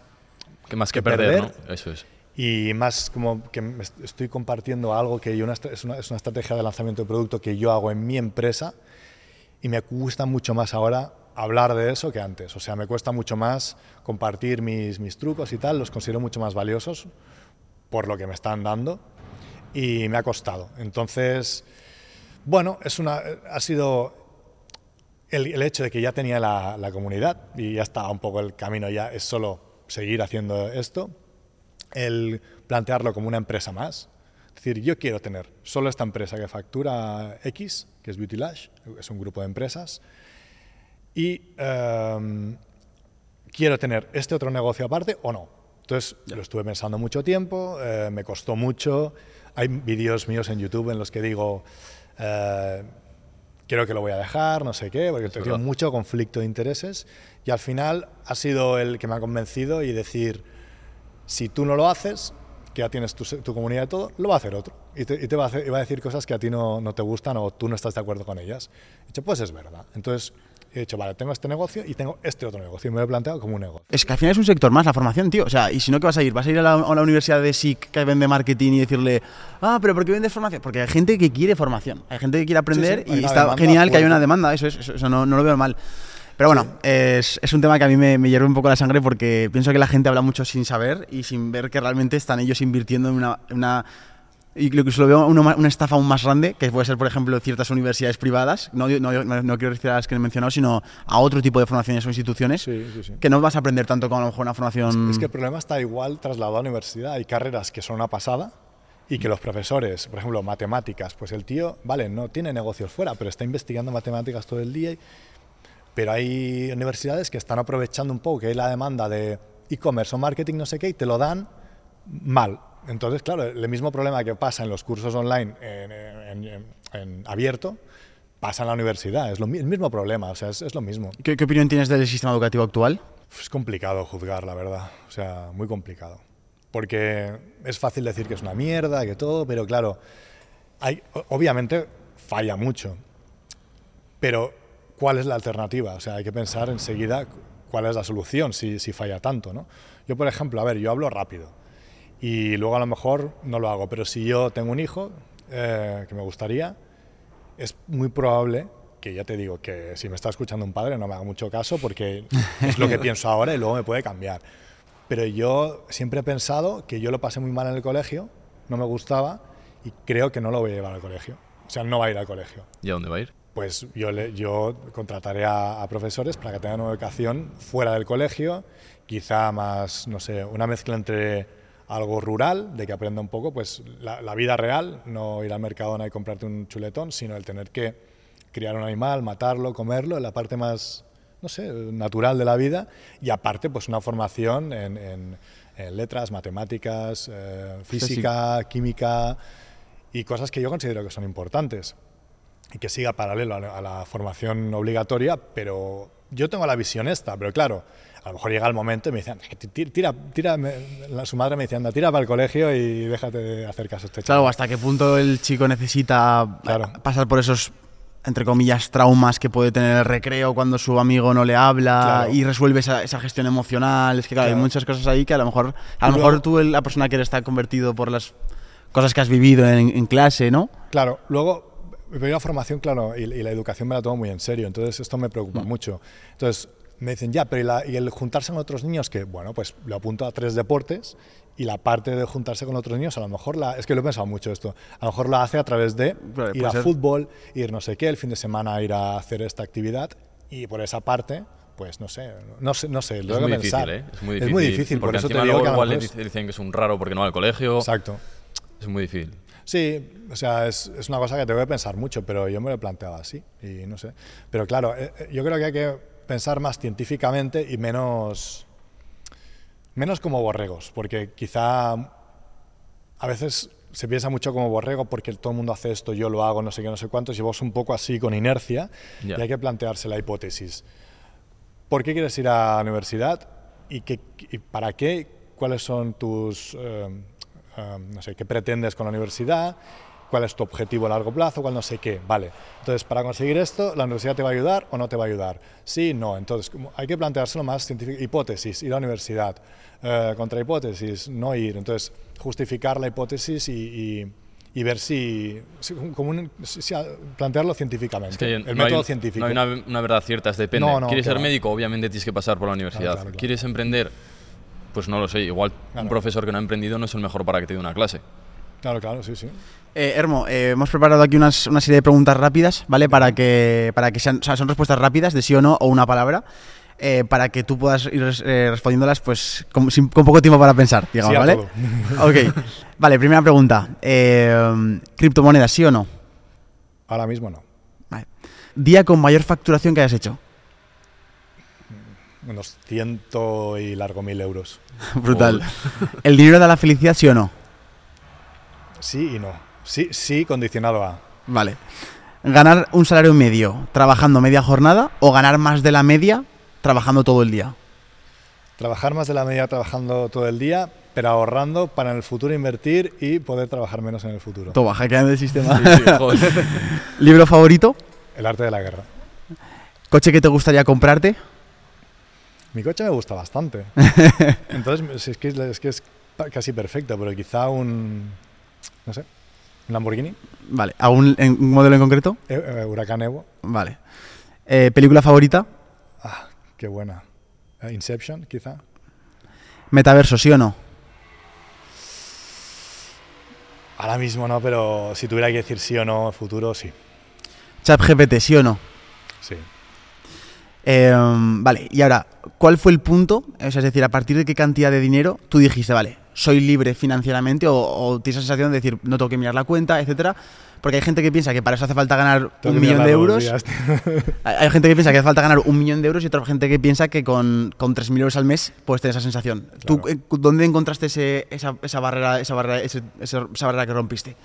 que más que, perder, ¿no? Eso es. Y más como que estoy compartiendo algo que yo es, una, es una estrategia de lanzamiento de producto que yo hago en mi empresa y me gusta mucho más ahora hablar de eso que antes. O sea, me cuesta mucho más compartir mis, mis trucos y tal, los considero mucho más valiosos por lo que me están dando y me ha costado. Entonces, bueno, es una, ha sido el, el hecho de que ya tenía la, la comunidad y ya estaba un poco el camino, ya es solo seguir haciendo esto, el plantearlo como una empresa más. Es decir, yo quiero tener solo esta empresa que factura X, que es Beauty Lash, es un grupo de empresas, y em, quiero tener este otro negocio aparte o no. Entonces lo estuve pensando mucho tiempo, eh, me costó mucho. Hay vídeos míos en YouTube en los que digo, eh, quiero que lo voy a dejar, no sé qué, porque tengo mucho conflicto de intereses y al final ha sido el que me ha convencido y decir, si tú no lo haces, que ya tienes tu, comunidad y todo, lo va a hacer otro. Y te, va, a va, a decir cosas que a ti no, no, te gustan o tú no estás de acuerdo con ellas. He dicho, pues es verdad. Entonces he dicho, vale, tengo este negocio y tengo este otro negocio. Y me lo he planteado como un negocio. Es que al final es un sector más, la formación, tío. O sea, y si no, ¿qué vas a ir? ¿Vas a ir a la, universidad de SIC que vende marketing y decirle, ah, pero ¿por qué vendes formación? Porque hay gente que quiere formación, hay gente que quiere aprender y está genial que haya una demanda, eso es, eso, no, no lo veo mal. Pero bueno, es, es, un tema que a mí me, me, hierve un poco la sangre porque pienso que la gente habla mucho sin saber y sin ver que realmente están ellos invirtiendo en una, una y lo que lo veo una, una, estafa aún más grande, que puede ser, por ejemplo, ciertas universidades privadas, no, no, no quiero decir a las que he mencionado, sino a otro tipo de formaciones o instituciones, sí, sí, sí. que no vas a aprender tanto como a lo mejor una formación... Es, que el problema está igual trasladado a la universidad. Hay carreras que son una pasada y que los profesores, por ejemplo, matemáticas, pues el tío, vale, no tiene negocios fuera, pero está investigando matemáticas todo el día y pero hay universidades que están aprovechando un poco que hay la demanda de e-commerce o marketing, no sé qué, y te lo dan mal. Entonces, claro, el mismo problema que pasa en los cursos online en, abierto, pasa en la universidad. Es lo, el mismo problema, o sea, es, lo mismo. ¿Qué, opinión tienes del sistema educativo actual? Es complicado juzgar, la verdad. O sea, muy complicado. Porque es fácil decir que es una mierda, que todo, pero claro, hay, obviamente falla mucho. Pero cuál es la alternativa. O sea, hay que pensar enseguida cuál es la solución si, si falla tanto. ¿no? Yo, por ejemplo, a ver, yo hablo rápido y luego a lo mejor no lo hago, pero si yo tengo un hijo eh, que me gustaría, es muy probable que ya te digo que si me está escuchando un padre no me haga mucho caso porque [laughs] es lo que pienso ahora y luego me puede cambiar. Pero yo siempre he pensado que yo lo pasé muy mal en el colegio, no me gustaba y creo que no lo voy a llevar al colegio. O sea, no va a ir al colegio. ¿Y a dónde va a ir? pues yo, le, yo contrataré a, profesores para que tengan una educación fuera del colegio, quizá más, no sé, una mezcla entre algo rural, de que aprenda un poco pues la, vida real, no ir al Mercadona y comprarte un chuletón, sino el tener que criar un animal, matarlo, comerlo, la parte más, no sé, natural de la vida, y aparte pues una formación en, letras, matemáticas, eh, física, química y cosas que yo considero que son importantes y que siga paralelo a la, formación obligatoria, pero yo tengo la visión esta, pero claro, a lo mejor llega el momento y me dicen, tira, tira, su madre me dice, anda, tira para el colegio y déjate de hacer caso a este Claro, ¿hasta qué punto el chico necesita pasar por esos, entre comillas, traumas que puede tener el recreo cuando su amigo no le habla y resuelve esa, esa, gestión emocional? Es que claro, hay muchas cosas ahí que a lo mejor, a lo mejor tú, la persona que está convertido por las cosas que has vivido en, en clase, ¿no? Claro, luego yo la formación, claro, y, y la educación me la tomo muy en serio, entonces esto me preocupa mucho. Entonces me dicen, ya, pero ¿y, la- y el juntarse con otros niños? Que, bueno, pues lo apunto a tres deportes y la parte de juntarse con otros niños, a lo mejor, la, es que lo he pensado mucho esto, a lo mejor la hace a través de Vale, ir a ser. fútbol, ir no sé qué, el fin de semana ir a hacer esta actividad y por esa parte, pues no sé, no sé, no sé, lo Es tengo muy que difícil, pensar. ¿eh? Es muy difícil. Es muy difícil, por porque eso te digo que igual es- dice- dicen que es un raro porque no va al colegio. Exacto. Es muy difícil. Sí, o sea, es, es una cosa que tengo que pensar mucho, pero yo me lo he planteado así y no sé. Pero claro, eh, eh, yo creo que hay que pensar más científicamente y menos, menos como borregos, porque quizá a veces se piensa mucho como borrego porque todo el mundo hace esto, yo lo hago, no sé qué, no sé cuántos, y vos un poco así con inercia y hay que plantearse la hipótesis. ¿Por qué quieres ir a la universidad y, qué, y para qué? ¿Cuáles son tus, eh, eh, no sé, qué pretendes con la universidad? ¿Cuál es tu objetivo a largo plazo? ¿Cuál no sé qué? Vale. Entonces, para conseguir esto, ¿la universidad te va a ayudar o no te va a ayudar? Sí, no. Entonces, hay que planteárselo más. Hipótesis, ir a la universidad. Eh, contra hipótesis, no ir. Entonces, justificar la hipótesis y, y- y ver si, si- como un- si- plantearlo científicamente. Es que el no método hay, científico. No hay una, una verdad cierta, es depende. No, no, ¿Quieres que ser médico? Obviamente tienes que pasar por la universidad. claro, claro. ¿Quieres emprender? Pues no lo sé. Igual Claro. un profesor que no ha emprendido no es el mejor para que te dé una clase. Claro, claro, sí, sí. Eh, Hermo, eh, hemos preparado aquí unas- una serie de preguntas rápidas, ¿vale? Para que, para que sean, o sea, son respuestas rápidas de sí o no o una palabra, eh, para que tú puedas ir eh, respondiéndolas pues con, sin- con poco tiempo para pensar, digamos, Sí a ¿vale? todo. [laughs] ok, vale, primera pregunta. Eh, ¿Criptomonedas, sí o no? Ahora mismo no. Vale. Día con mayor facturación que hayas hecho. Unos ciento y largo mil euros. [laughs] Brutal. ¿El dinero da la felicidad, sí o no? Sí y no. Sí, sí, condicionado a. Vale. ¿Ganar un salario medio trabajando media jornada o ganar más de la media trabajando todo el día? Trabajar más de la media trabajando todo el día, pero ahorrando para en el futuro invertir y poder trabajar menos en el futuro. Toma, hackeando el sistema. Sí, sí, joder. [laughs] ¿Libro favorito? El arte de la guerra. ¿Coche que te gustaría comprarte? Mi coche me gusta bastante. [laughs] Entonces, si es que es, que es casi perfecto, pero quizá un. No sé. Un Lamborghini. Vale. ¿Algún en- un modelo en concreto? eh, eh, Huracán Evo. Vale. Eh, ¿Película favorita? Ah, qué buena. Eh, Inception, quizá. ¿Metaverso, sí o no? Ahora mismo no, pero si tuviera que decir sí o no, futuro, sí. ¿ChatGPT, sí o no? Sí. Eh, vale, y ahora, ¿cuál fue el punto? O sea, es decir, a partir de qué cantidad de dinero tú dijiste, vale, soy libre financieramente o, o tienes esa sensación de decir, no tengo que mirar la cuenta, etcétera? Porque hay gente que piensa que para eso hace falta ganar Tengo un millón de euros. días. [laughs] Hay gente que piensa que hace falta ganar un millón de euros y otra gente que piensa que con, con 3.000 euros al mes puedes tener esa sensación. ¿Tú Claro. dónde encontraste ese- esa, esa barrera, esa, barrera, ese- esa- barrera que rompiste?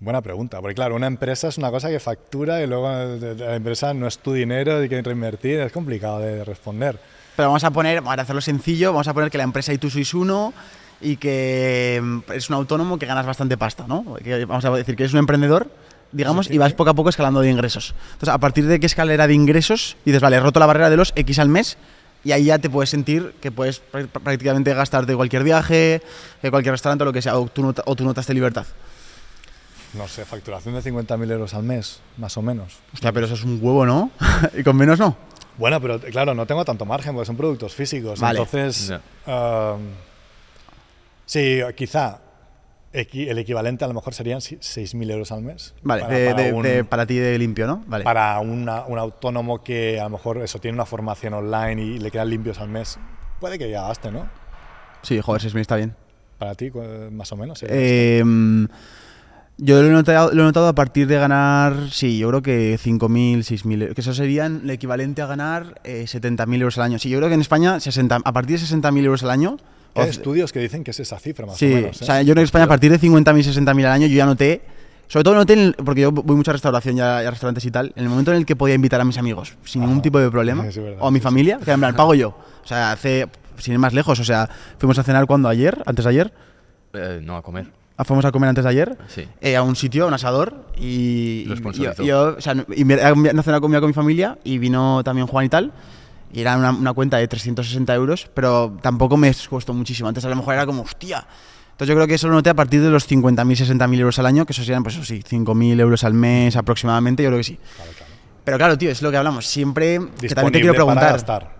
Buena pregunta, porque claro, una empresa es una cosa que factura y luego eh, la empresa no es tu dinero y que reinvertir, es complicado de responder. Pero vamos a poner, para hacerlo sencillo, vamos a poner que la empresa y tú sois uno y que mm, es un autónomo que ganas bastante pasta, ¿no? Que vamos a decir que eres un emprendedor, digamos, Sí, sí, y vas poco a poco escalando de ingresos. Entonces, a partir de qué escalera de ingresos, dices, vale, he roto la barrera de los X al mes y ahí ya te puedes sentir que puedes pr- prácticamente gastarte cualquier viaje, eh, cualquier restaurante o lo que sea, o tú, o tú notas de libertad. No sé, facturación de 50.000 euros al mes, más o menos. Hostia, pero eso es un huevo, ¿no? [laughs] y con menos no. Bueno, pero claro, no tengo tanto margen porque son productos físicos. Vale. Entonces, um, sí, quizá equi- el equivalente a lo mejor serían si- 6.000 euros al mes. Vale, Para- de- para de- un- de- para ti de limpio, ¿no? Vale. para una- un autónomo que a lo mejor eso tiene una formación online y le quedan limpios al mes, puede que ya gaste, ¿no? Sí, joder, 6.000 está bien. Para ti, más o menos. Eh, yo lo he, notado, lo he notado a partir de ganar, sí, yo creo que 5.000, 6.000, que eso serían el equivalente a ganar eh, 70.000 euros al año. Sí, yo creo que en España, 60, a partir de 60.000 euros al año... Hay estudios que dicen que es esa cifra, más sí, o menos. o ¿eh? sea, yo creo que en España a partir de 50.000, 60.000 al año yo ya noté... Sobre todo noté, en el- porque yo voy mucho a restauración y a, y a restaurantes y tal, en el momento en el que podía invitar a mis amigos sin ningún tipo de problema, verdad, o a mi sí, sí. familia, que en plan, pago yo. O sea, hace, sin ir más lejos, o sea, fuimos a cenar cuando ayer, antes de ayer, Eh, no, a comer. Ah, fuimos a comer antes de ayer Sí. eh, a un sitio, a un asador, y, yo, yo, o sea, y me- era una cena comida con mi familia y vino también Juan y tal. Y era una, una cuenta de 360 euros, pero tampoco me costó muchísimo. Antes a lo mejor era como, hostia, Entonces yo creo que eso lo noté a partir de los 50.000, 60.000 euros al año, que eso serían, pues eso sí, 5.000 euros al mes aproximadamente, yo creo que sí. Claro, claro. Pero claro, tío, es lo que hablamos. Siempre, que también te Disponible quiero preguntar,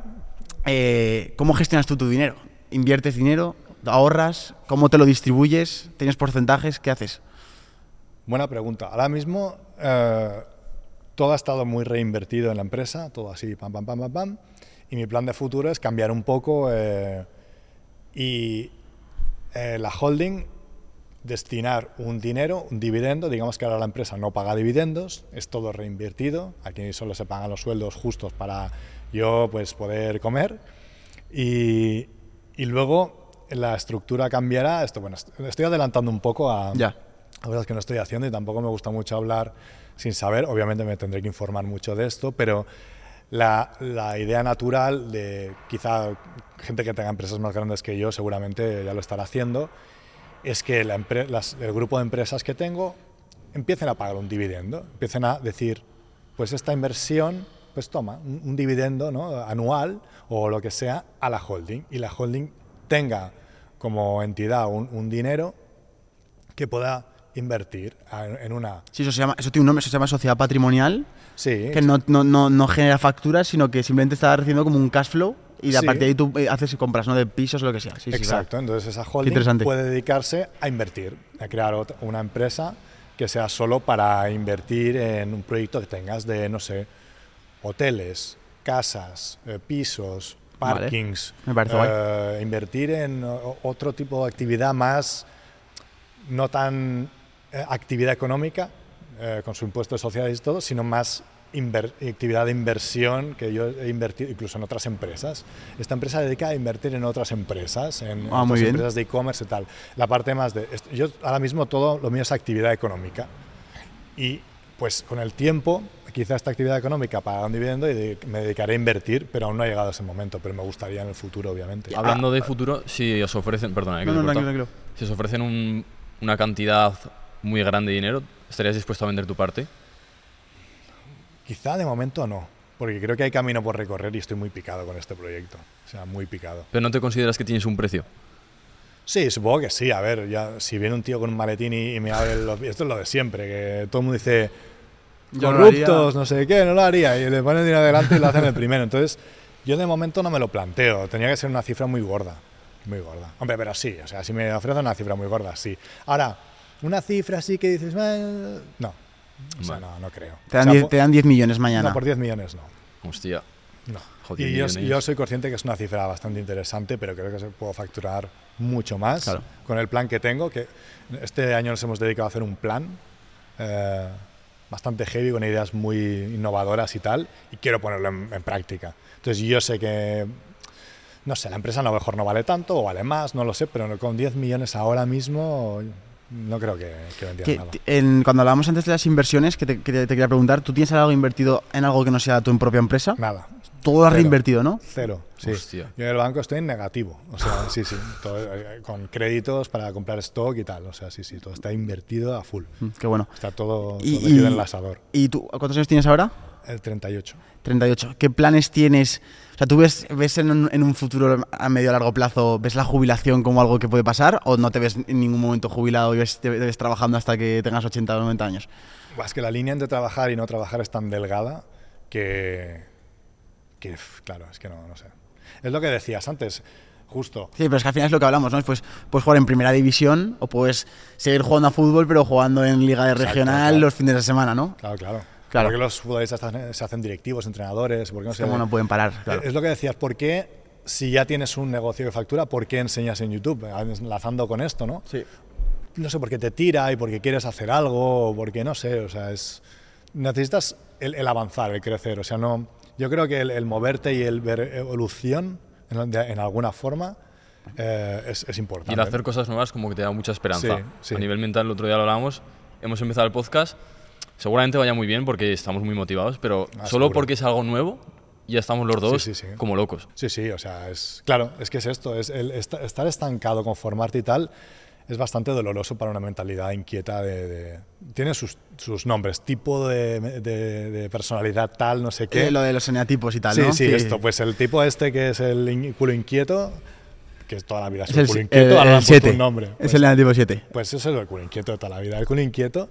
eh, ¿cómo gestionas tú tu dinero? ¿Inviertes dinero? ¿Ahorras? ¿Cómo te lo distribuyes? ¿Tienes porcentajes? ¿Qué haces? Buena pregunta. Ahora mismo eh, todo ha estado muy reinvertido en la empresa, todo así, pam, pam, pam, pam, pam. Y mi plan de futuro es cambiar un poco eh, y eh, la holding destinar un dinero, un dividendo, digamos que ahora la empresa no paga dividendos, es todo reinvertido, aquí solo se pagan los sueldos justos para yo pues poder comer y, y luego la estructura cambiará, esto bueno, est- estoy adelantando un poco a, Ya. a cosas que no estoy haciendo y tampoco me gusta mucho hablar sin saber, obviamente me tendré que informar mucho de esto, pero la, la idea natural de quizá gente que tenga empresas más grandes que yo seguramente ya lo estará haciendo, es que la las- el grupo de empresas que tengo empiecen a pagar un dividendo, empiecen a decir, pues esta inversión, pues toma, un, un dividendo ¿no? anual o lo que sea a la holding y la holding tenga como entidad un, un dinero que pueda invertir en una... Sí, eso, se llama, eso tiene un nombre, eso se llama sociedad patrimonial, Sí, que no, no, no, no genera facturas, sino que simplemente está recibiendo como un cash flow y a Sí. partir de ahí tú eh, haces compras, ¿no? De pisos o lo que sea. Sí, Exacto, claro. entonces esa holding puede dedicarse a invertir, a crear otra- una empresa que sea solo para invertir en un proyecto que tengas de, no sé, hoteles, casas, eh, pisos, Vale. parkings, Me parece eh, invertir en otro tipo de actividad más, no tan eh, actividad económica, eh, con su impuesto de sociedades y todo, sino más actividad de inversión que yo he invertido incluso en otras empresas. Esta empresa se dedica a invertir en otras empresas, en, Ah, otras empresas de e-commerce y tal. La parte más de... Yo ahora mismo todo lo mío es actividad económica. Y pues con el tiempo, quizá esta actividad económica paga un dividendo y de- me dedicaré a invertir, pero aún no ha llegado ese momento, pero me gustaría en el futuro, obviamente. Hablando de futuro, si os ofrecen, perdona, eh, que No, no, tranquilo. si os ofrecen un- una cantidad muy grande de dinero, ¿estarías dispuesto a vender tu parte? Quizá de momento no, porque creo que hay camino por recorrer y estoy muy picado con este proyecto. O sea, muy picado. Pero no te consideras que tienes un precio. Sí, supongo que sí. A ver, ya si viene un tío con un maletín y, y me abre los... Esto es lo de siempre, que todo el mundo dice Yo no corruptos, no sé qué, no lo haría. Y le ponen dinero delante y lo hacen el primero. Entonces, yo de momento no me lo planteo. Tenía que ser una cifra muy gorda. Muy gorda. Hombre, pero sí, o sea, si me ofrecen una cifra muy gorda, sí. Ahora, una cifra así que dices, "Eh", no. O sea, no, no creo. Te dan, O sea, 10, po- te dan 10 millones mañana. no, por 10 millones no. Hostia. No. Joder, y yo, yo soy consciente que es una cifra bastante interesante, pero creo que se puedo facturar mucho más Claro. con el plan que tengo, que este año nos hemos dedicado a hacer un plan eh, bastante heavy, con ideas muy innovadoras y tal, y quiero ponerlo en, en práctica. Entonces yo sé que, no sé, la empresa a lo mejor no vale tanto o vale más, no lo sé, pero con 10 millones ahora mismo no creo que, que vendiera nada. en- cuando hablábamos antes de las inversiones, que te, que te- te quería preguntar, ¿tú tienes algo invertido en algo que no sea tu propia empresa? Nada. Todo has reinvertido, ¿no? Cero, sí. Hostia. Yo en el banco estoy en negativo, o sea, [laughs] sí, sí, todo, eh, con créditos para comprar stock y tal, o sea, sí, sí, todo está invertido a full. Mm, Qué bueno. Está todo, todo Y- metido y- en el asador. ¿Y tú cuántos años tienes ahora? El 38. 38. ¿Qué planes tienes? O sea, ¿tú ves, ves en, un, en un futuro a medio o largo plazo, ves la jubilación como algo que puede pasar o no te ves en ningún momento jubilado y ves, te ves trabajando hasta que tengas 80 o 90 años? Es que la línea entre trabajar y no trabajar es tan delgada que, que claro, es que no, no sé. Es lo que decías antes, justo. Sí, pero es que al final es lo que hablamos, ¿no? Pues puedes jugar en primera división o puedes seguir jugando a fútbol pero jugando en liga de Exacto, regional claro. los fines de semana, ¿no? Claro, claro. Claro. Porque los futbolistas se hacen directivos, entrenadores, porque no sé. como no pueden parar, claro. Es lo que decías, ¿por qué si ya tienes un negocio de factura, por qué enseñas en YouTube? Enlazando con esto, ¿no? Sí. no sé, porque te tira y porque quieres hacer algo, o porque no sé, o sea, es necesitas el, el avanzar, el crecer, o sea, no, yo creo que el, el moverte y el ver evolución en, de- en alguna forma eh, es, es importante. Y el hacer cosas nuevas como que te da mucha esperanza. Sí, sí. A nivel mental, el otro día lo hablábamos, hemos empezado el podcast, seguramente vaya muy bien porque estamos muy motivados, pero Ah, solo seguro. porque es algo nuevo, ya estamos los dos sí, sí. como locos. Sí, sí, o sea, es claro, es que es esto, es el esta- estar estancado, conformarte y tal, es bastante doloroso para una mentalidad inquieta de... de- tiene sus, sus nombres, tipo de, de- de personalidad tal, no sé qué. Eh, lo de los eneatipos y tal, sí, ¿no? sí, esto, pues el tipo este que es el in- culo inquieto, que es toda la vida es Es el, el, culo el, inquieto, ahora le han puesto 7. un nombre. Es Pues- el negativo 7. Pues eso es el culo inquieto de toda la vida. El culo inquieto,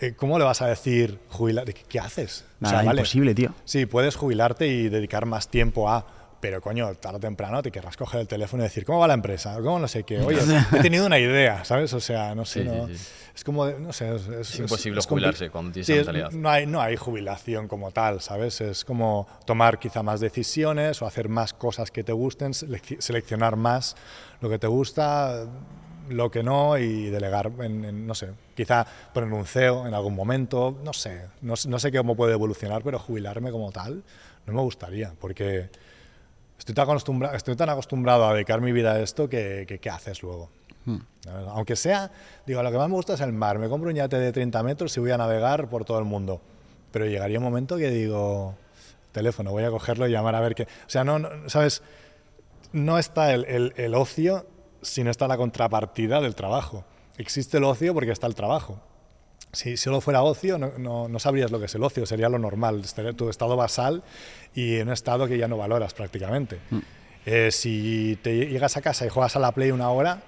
eh, ¿cómo le vas a decir jubilar? ¿Qué, haces? O Nada, sea, vale, imposible, tío. Sí, puedes jubilarte y dedicar más tiempo a. Pero coño, tarde o temprano te querrás coger el teléfono y decir, ¿cómo va la empresa? ¿Cómo no sé qué? Oye, [laughs] he tenido una idea, ¿sabes? O sea, no sé, Sí, sí, no. sí. Es como, no sé, es, es- imposible jubilarse cuando tienes Sí, esa es- mentalidad. no, hay, no hay jubilación como tal, ¿sabes? Es como tomar quizá más decisiones o hacer más cosas que te gusten, selec- seleccionar más lo que te gusta, lo que no y delegar, en, en, no sé, quizá poner un CEO en algún momento, no sé, no, sé- no sé cómo puede evolucionar, pero jubilarme como tal no me gustaría, porque estoy tan, acostumbra- estoy tan acostumbrado a dedicar mi vida a esto que, que ¿qué haces luego? ¿Sabes? Aunque sea, digo, lo que más me gusta es el mar, me compro un yate de 30 metros y voy a navegar por todo el mundo, pero llegaría un momento que digo, teléfono, voy a cogerlo y llamar a ver qué, o sea, no, no, ¿sabes? No está el, el- el ocio sin está la contrapartida del trabajo. Existe el ocio porque está el trabajo. Si solo fuera ocio, no, no- no sabrías lo que es el ocio, sería lo normal, estaría tu estado basal y un estado que ya no valoras prácticamente. Eh, si te llegas a casa y juegas a la Play una hora,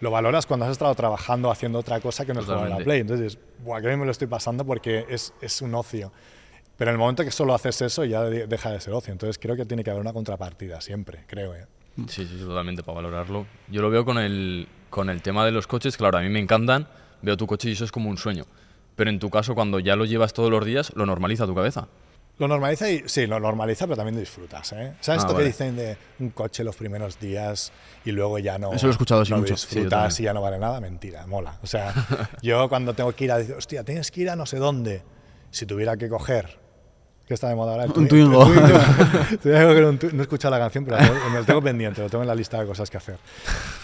lo valoras cuando has estado trabajando haciendo otra cosa que no es jugar a la. Play. Entonces, Buah, que me lo estoy pasando porque es, es un ocio. Pero en el momento que solo haces eso, ya de- deja de ser ocio. Entonces creo que tiene que haber una contrapartida, siempre, creo. ¿eh? Sí, sí, totalmente, para valorarlo. Yo lo veo con el, con el tema de los coches, claro, a mí me encantan, veo tu coche y eso es como un sueño. Pero en tu caso, cuando ya lo llevas todos los días, lo normaliza tu cabeza. Lo normaliza y sí, lo normaliza, pero también disfrutas. ¿eh? ¿Sabes Ah, esto vale. que dicen de un coche los primeros días y luego ya no, Eso lo he escuchado, no mucho. Disfrutas y ya no vale nada? Mentira, mola. O sea, [laughs] yo cuando tengo que ir a decir, hostia, tienes que ir a no sé dónde, si tuviera que coger, ¿qué está de moda ahora? El Un twi- Twingo. el [laughs] [laughs] que no he escuchado la canción, pero me lo tengo pendiente, lo tengo en la lista de cosas que hacer.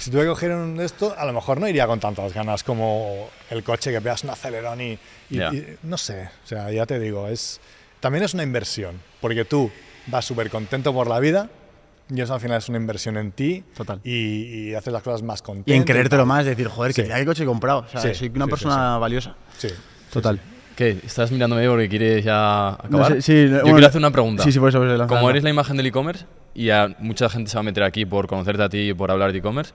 Si tuviera que coger un de esto, a lo mejor no iría con tantas ganas como el coche que pegas un acelerón y, y- Ya. y- no sé, o sea, ya te digo, es también es una inversión, porque tú vas súper contento por la vida y eso al final es una inversión en ti Total. Y, y haces las cosas más contentas. Y en creértelo más, decir, joder, Sí. que ya qué coche he comprado. O sea, Sí, soy una sí, persona valiosa. Sí. Total. ¿Qué? ¿Estás mirándome porque quieres ya acabar? No sé, sí, Yo bueno, quiero hacer una pregunta. Sí, sí, por eso. por eso, lanza, Como eres la imagen del e-commerce y a mucha gente se va a meter aquí por conocerte a ti y por hablar de e-commerce,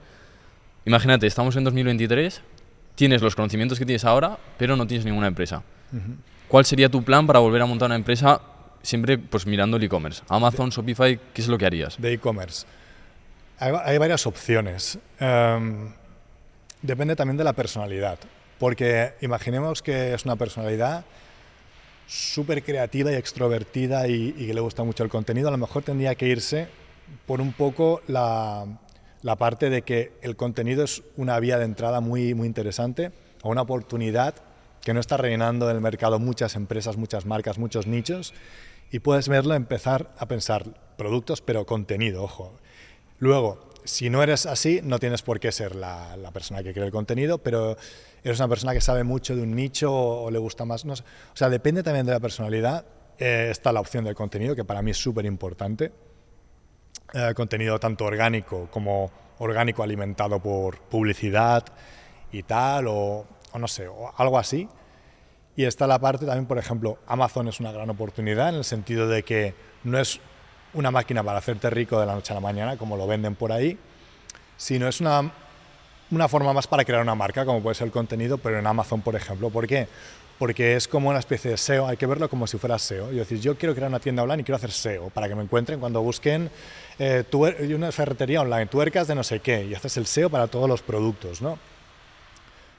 imagínate, estamos en 2023, tienes los conocimientos que tienes ahora, pero no tienes ninguna empresa. ¿Cuál sería tu plan para volver a montar una empresa siempre pues mirando el e-commerce? Amazon, Shopify, ¿qué es lo que harías? de e-commerce. Hay, hay varias opciones. Em, depende también de la personalidad. Porque imaginemos que es una personalidad súper creativa y extrovertida y, y que le gusta mucho el contenido. A lo mejor tendría que irse por un poco la, la parte de que el contenido es una vía de entrada muy, muy interesante o una oportunidad que no está rellenando el mercado muchas empresas, muchas marcas, muchos nichos y puedes verlo empezar a pensar productos, pero contenido, ojo. Luego, si no eres así, no tienes por qué ser la, la persona que crea el contenido, pero eres una persona que sabe mucho de un nicho o, o le gusta más. No sé. O sea, depende también de la personalidad. Eh, está la opción del contenido, que para mí es súper importante. Eh, contenido tanto orgánico como orgánico alimentado por publicidad y tal, o, o no sé, o algo así. Y está la parte también, por ejemplo, Amazon es una gran oportunidad en el sentido de que no es una máquina para hacerte rico de la noche a la mañana, como lo venden por ahí, sino es una, una forma más para crear una marca, como puede ser el contenido, pero en Amazon, por ejemplo. ¿Por qué? Porque es como una especie de SEO, hay que verlo como si fuera SEO. Yo decir, yo quiero crear una tienda online y quiero hacer SEO, para que me encuentren cuando busquen eh, una ferretería online, tuercas de no sé qué, y haces el SEO para todos los productos, ¿no?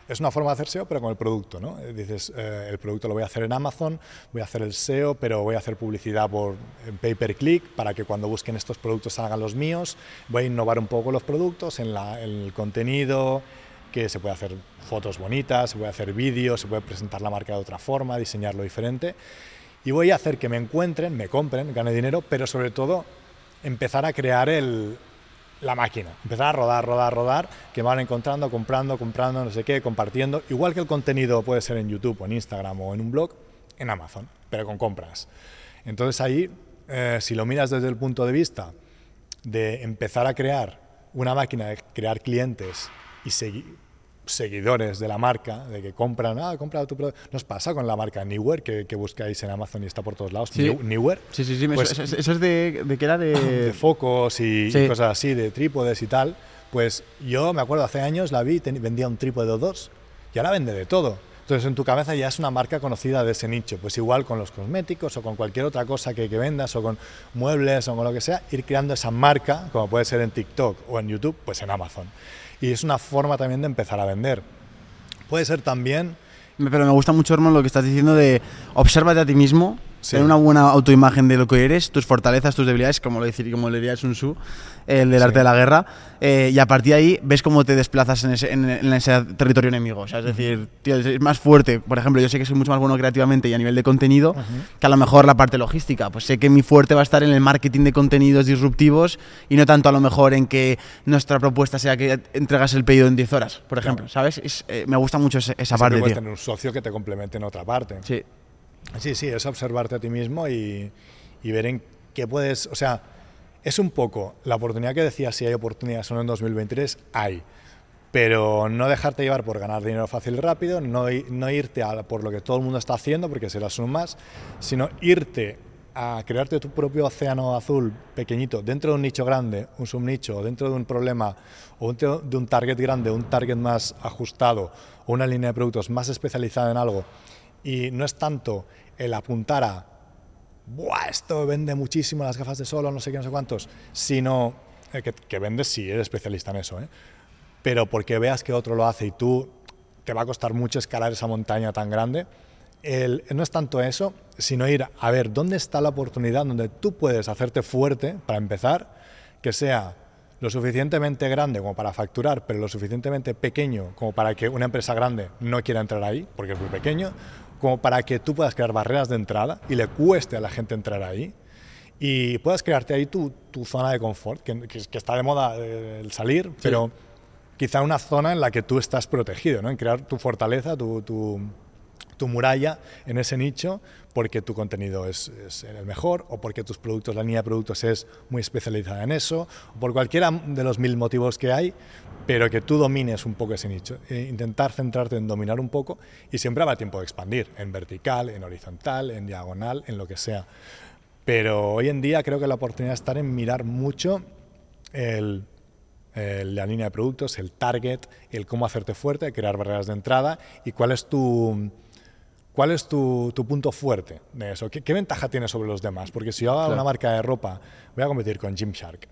Es una forma de hacer SEO, pero con el producto, ¿no? Eh, Dices, eh, el producto lo voy a hacer en Amazon, voy a hacer el SEO, pero voy a hacer publicidad por en pay per click para que cuando busquen estos productos salgan los míos. Voy a innovar un poco los productos en el contenido, que se puede hacer fotos bonitas, se puede hacer vídeos, se puede presentar la marca de otra forma, diseñarlo diferente. Y voy a hacer que me encuentren, me compren, gane dinero, pero sobre todo empezar a crear el, la máquina, empezar a rodar, rodar, rodar, que van encontrando, comprando, comprando, no sé qué, compartiendo. Igual que el contenido puede ser en YouTube o en Instagram o en un blog, en Amazon, pero con compras. Entonces ahí, eh, si lo miras desde el punto de vista de empezar a crear una máquina de crear clientes y seguir, seguidores de la marca, de que compran, ah, compra tu producto. Nos pasa con la marca Newer, que, que buscáis en Amazon y está por todos lados. Sí. New- Newer. Sí, sí, sí. Pues- eso, eso- es de, de que era de... [clears throat] de focos y, y Sí. cosas así, de trípodes y tal, pues yo me acuerdo hace años la vi, ten- vendía un trípode o dos y ahora vende de todo. Entonces en tu cabeza ya es una marca conocida de ese nicho. Pues igual con los cosméticos o con cualquier otra cosa que, que vendas o con muebles o con lo que sea, ir creando esa marca, como puede ser en TikTok o en YouTube, pues en Amazon. Y es una forma también de empezar a vender. Puede ser también Pero me gusta mucho, hermano, lo que estás diciendo de obsérvate a ti mismo, Sí. tener una buena autoimagen de lo que eres, tus fortalezas, tus debilidades, como lo, decir, como le diría Sun Tzu, el del Sí. arte de la guerra, eh, y a partir de ahí ves cómo te desplazas en ese, en- en ese territorio enemigo. O sea, es decir, tío, es más fuerte. Por ejemplo, yo sé que soy mucho más bueno creativamente y a nivel de contenido que a lo mejor la parte logística. Pues sé que mi fuerte va a estar en el marketing de contenidos disruptivos y no tanto a lo mejor en que nuestra propuesta sea que entregas el pedido en 10 horas, por ejemplo. ¿Sabes? Es, eh, me gusta mucho esa siempre parte, puedes tío. tener un socio que te complemente en otra parte. Sí. Sí, sí, es observarte a ti mismo y, y ver en qué puedes, o sea, es un poco la oportunidad que decías, si hay oportunidades o no en 2023, hay, pero no dejarte llevar por ganar dinero fácil y rápido, no, no irte a por lo que todo el mundo está haciendo, porque serás un más, sino irte a crearte tu propio océano azul pequeñito dentro de un nicho grande, un subnicho, dentro de un problema, o de un target grande, un target más ajustado, o una línea de productos más especializada en algo. Y no es tanto el apuntar a, Buah, esto vende muchísimo las gafas de sol, no sé qué, no sé cuántos, sino eh, que, que vendes si eres especialista en eso, ¿eh? pero porque veas que otro lo hace y tú te va a costar mucho escalar esa montaña tan grande. El- no es tanto eso, sino ir a ver dónde está la oportunidad donde tú puedes hacerte fuerte para empezar, que sea lo suficientemente grande como para facturar, pero lo suficientemente pequeño como para que una empresa grande no quiera entrar ahí, porque es muy pequeño, como para que tú puedas crear barreras de entrada y le cueste a la gente entrar ahí y puedas crearte ahí tu, tu zona de confort, que, que- que está de moda eh, el salir, pero quizá una zona en la que tú estás protegido, ¿no? en crear tu fortaleza, tu, tu, tu muralla en ese nicho porque tu contenido es, el mejor o porque tus productos, la línea de productos es muy especializada en eso, o por cualquiera de los mil motivos que hay, pero que tú domines un poco ese nicho. E intentar centrarte en dominar un poco y siempre habrá tiempo de expandir, en vertical, en horizontal, en diagonal, en lo que sea. Pero hoy en día creo que la oportunidad está en mirar mucho el- la línea de productos, el target, el cómo hacerte fuerte, crear barreras de entrada y cuál es tu, cuál es tu, tu punto fuerte de eso. ¿Qué, qué ventaja tienes sobre los demás? Porque si yo hago Claro. una marca de ropa, voy a competir con Gymshark.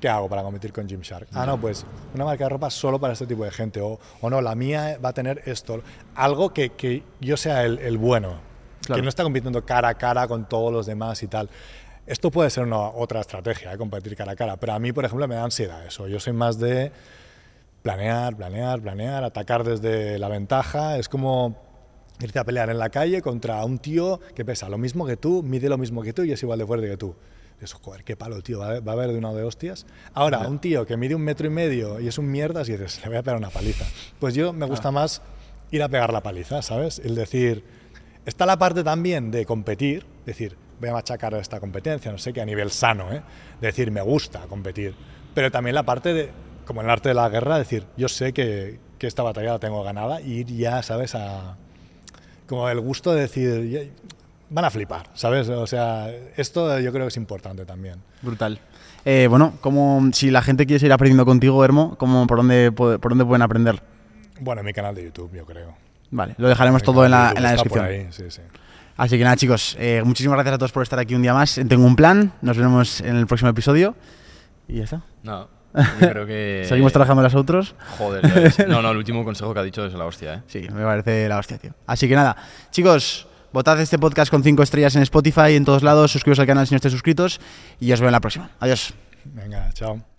¿Qué hago para competir con Gymshark? Ah, no, pues una marca de ropa solo para este tipo de gente. O, o no, la mía va a tener esto. Algo que, que yo sea el, el bueno. Claro. Que no está compitiendo cara a cara con todos los demás y tal. Esto puede ser una, otra estrategia, ¿eh? competir cara a cara. Pero a mí, por ejemplo, me da ansiedad eso. Yo soy más de planear, planear, planear, atacar desde la ventaja. Es como irte a pelear en la calle contra un tío que pesa lo mismo que tú, mide lo mismo que tú y es igual de fuerte que tú. Eso, joder, qué palo, tío, va a, va a haber de una de hostias. Ahora, un tío que mide un metro y medio y es un mierdas y dices, le voy a pegar una paliza. Pues yo me gusta más ir a pegar la paliza, ¿sabes? El decir, está la parte también de competir, decir, voy a machacar a esta competencia, no sé qué, a nivel sano, ¿eh? Decir, me gusta competir. Pero también la parte de, como en el arte de la guerra, decir, yo sé que, que esta batalla la tengo ganada y ir ya, ¿sabes? A, como el gusto de decir, van a flipar, ¿sabes? O sea, esto yo creo que es importante también. Brutal. Eh, bueno, como si la gente quiere seguir aprendiendo contigo, Hermo, ¿cómo, por, dónde, po- ¿por dónde pueden aprender? Bueno, en mi canal de YouTube, yo creo. Vale, lo dejaremos todo en la, en descripción. ahí, sí, sí. Así que nada, chicos, eh, muchísimas gracias a todos por estar aquí un día más. en Tengo un plan, nos vemos en el próximo episodio. Y ya está. No, yo creo que... [laughs] Seguimos trabajando las otros. Joder, ya ves. No, no, el último [laughs] consejo que ha dicho es la hostia, ¿eh? Sí, me parece la hostia, tío. Así que nada, chicos, votad este podcast con 5 estrellas en Spotify, en todos lados, suscribiros al canal si no estáis suscritos y os veo en la próxima. Adiós. Venga, chao.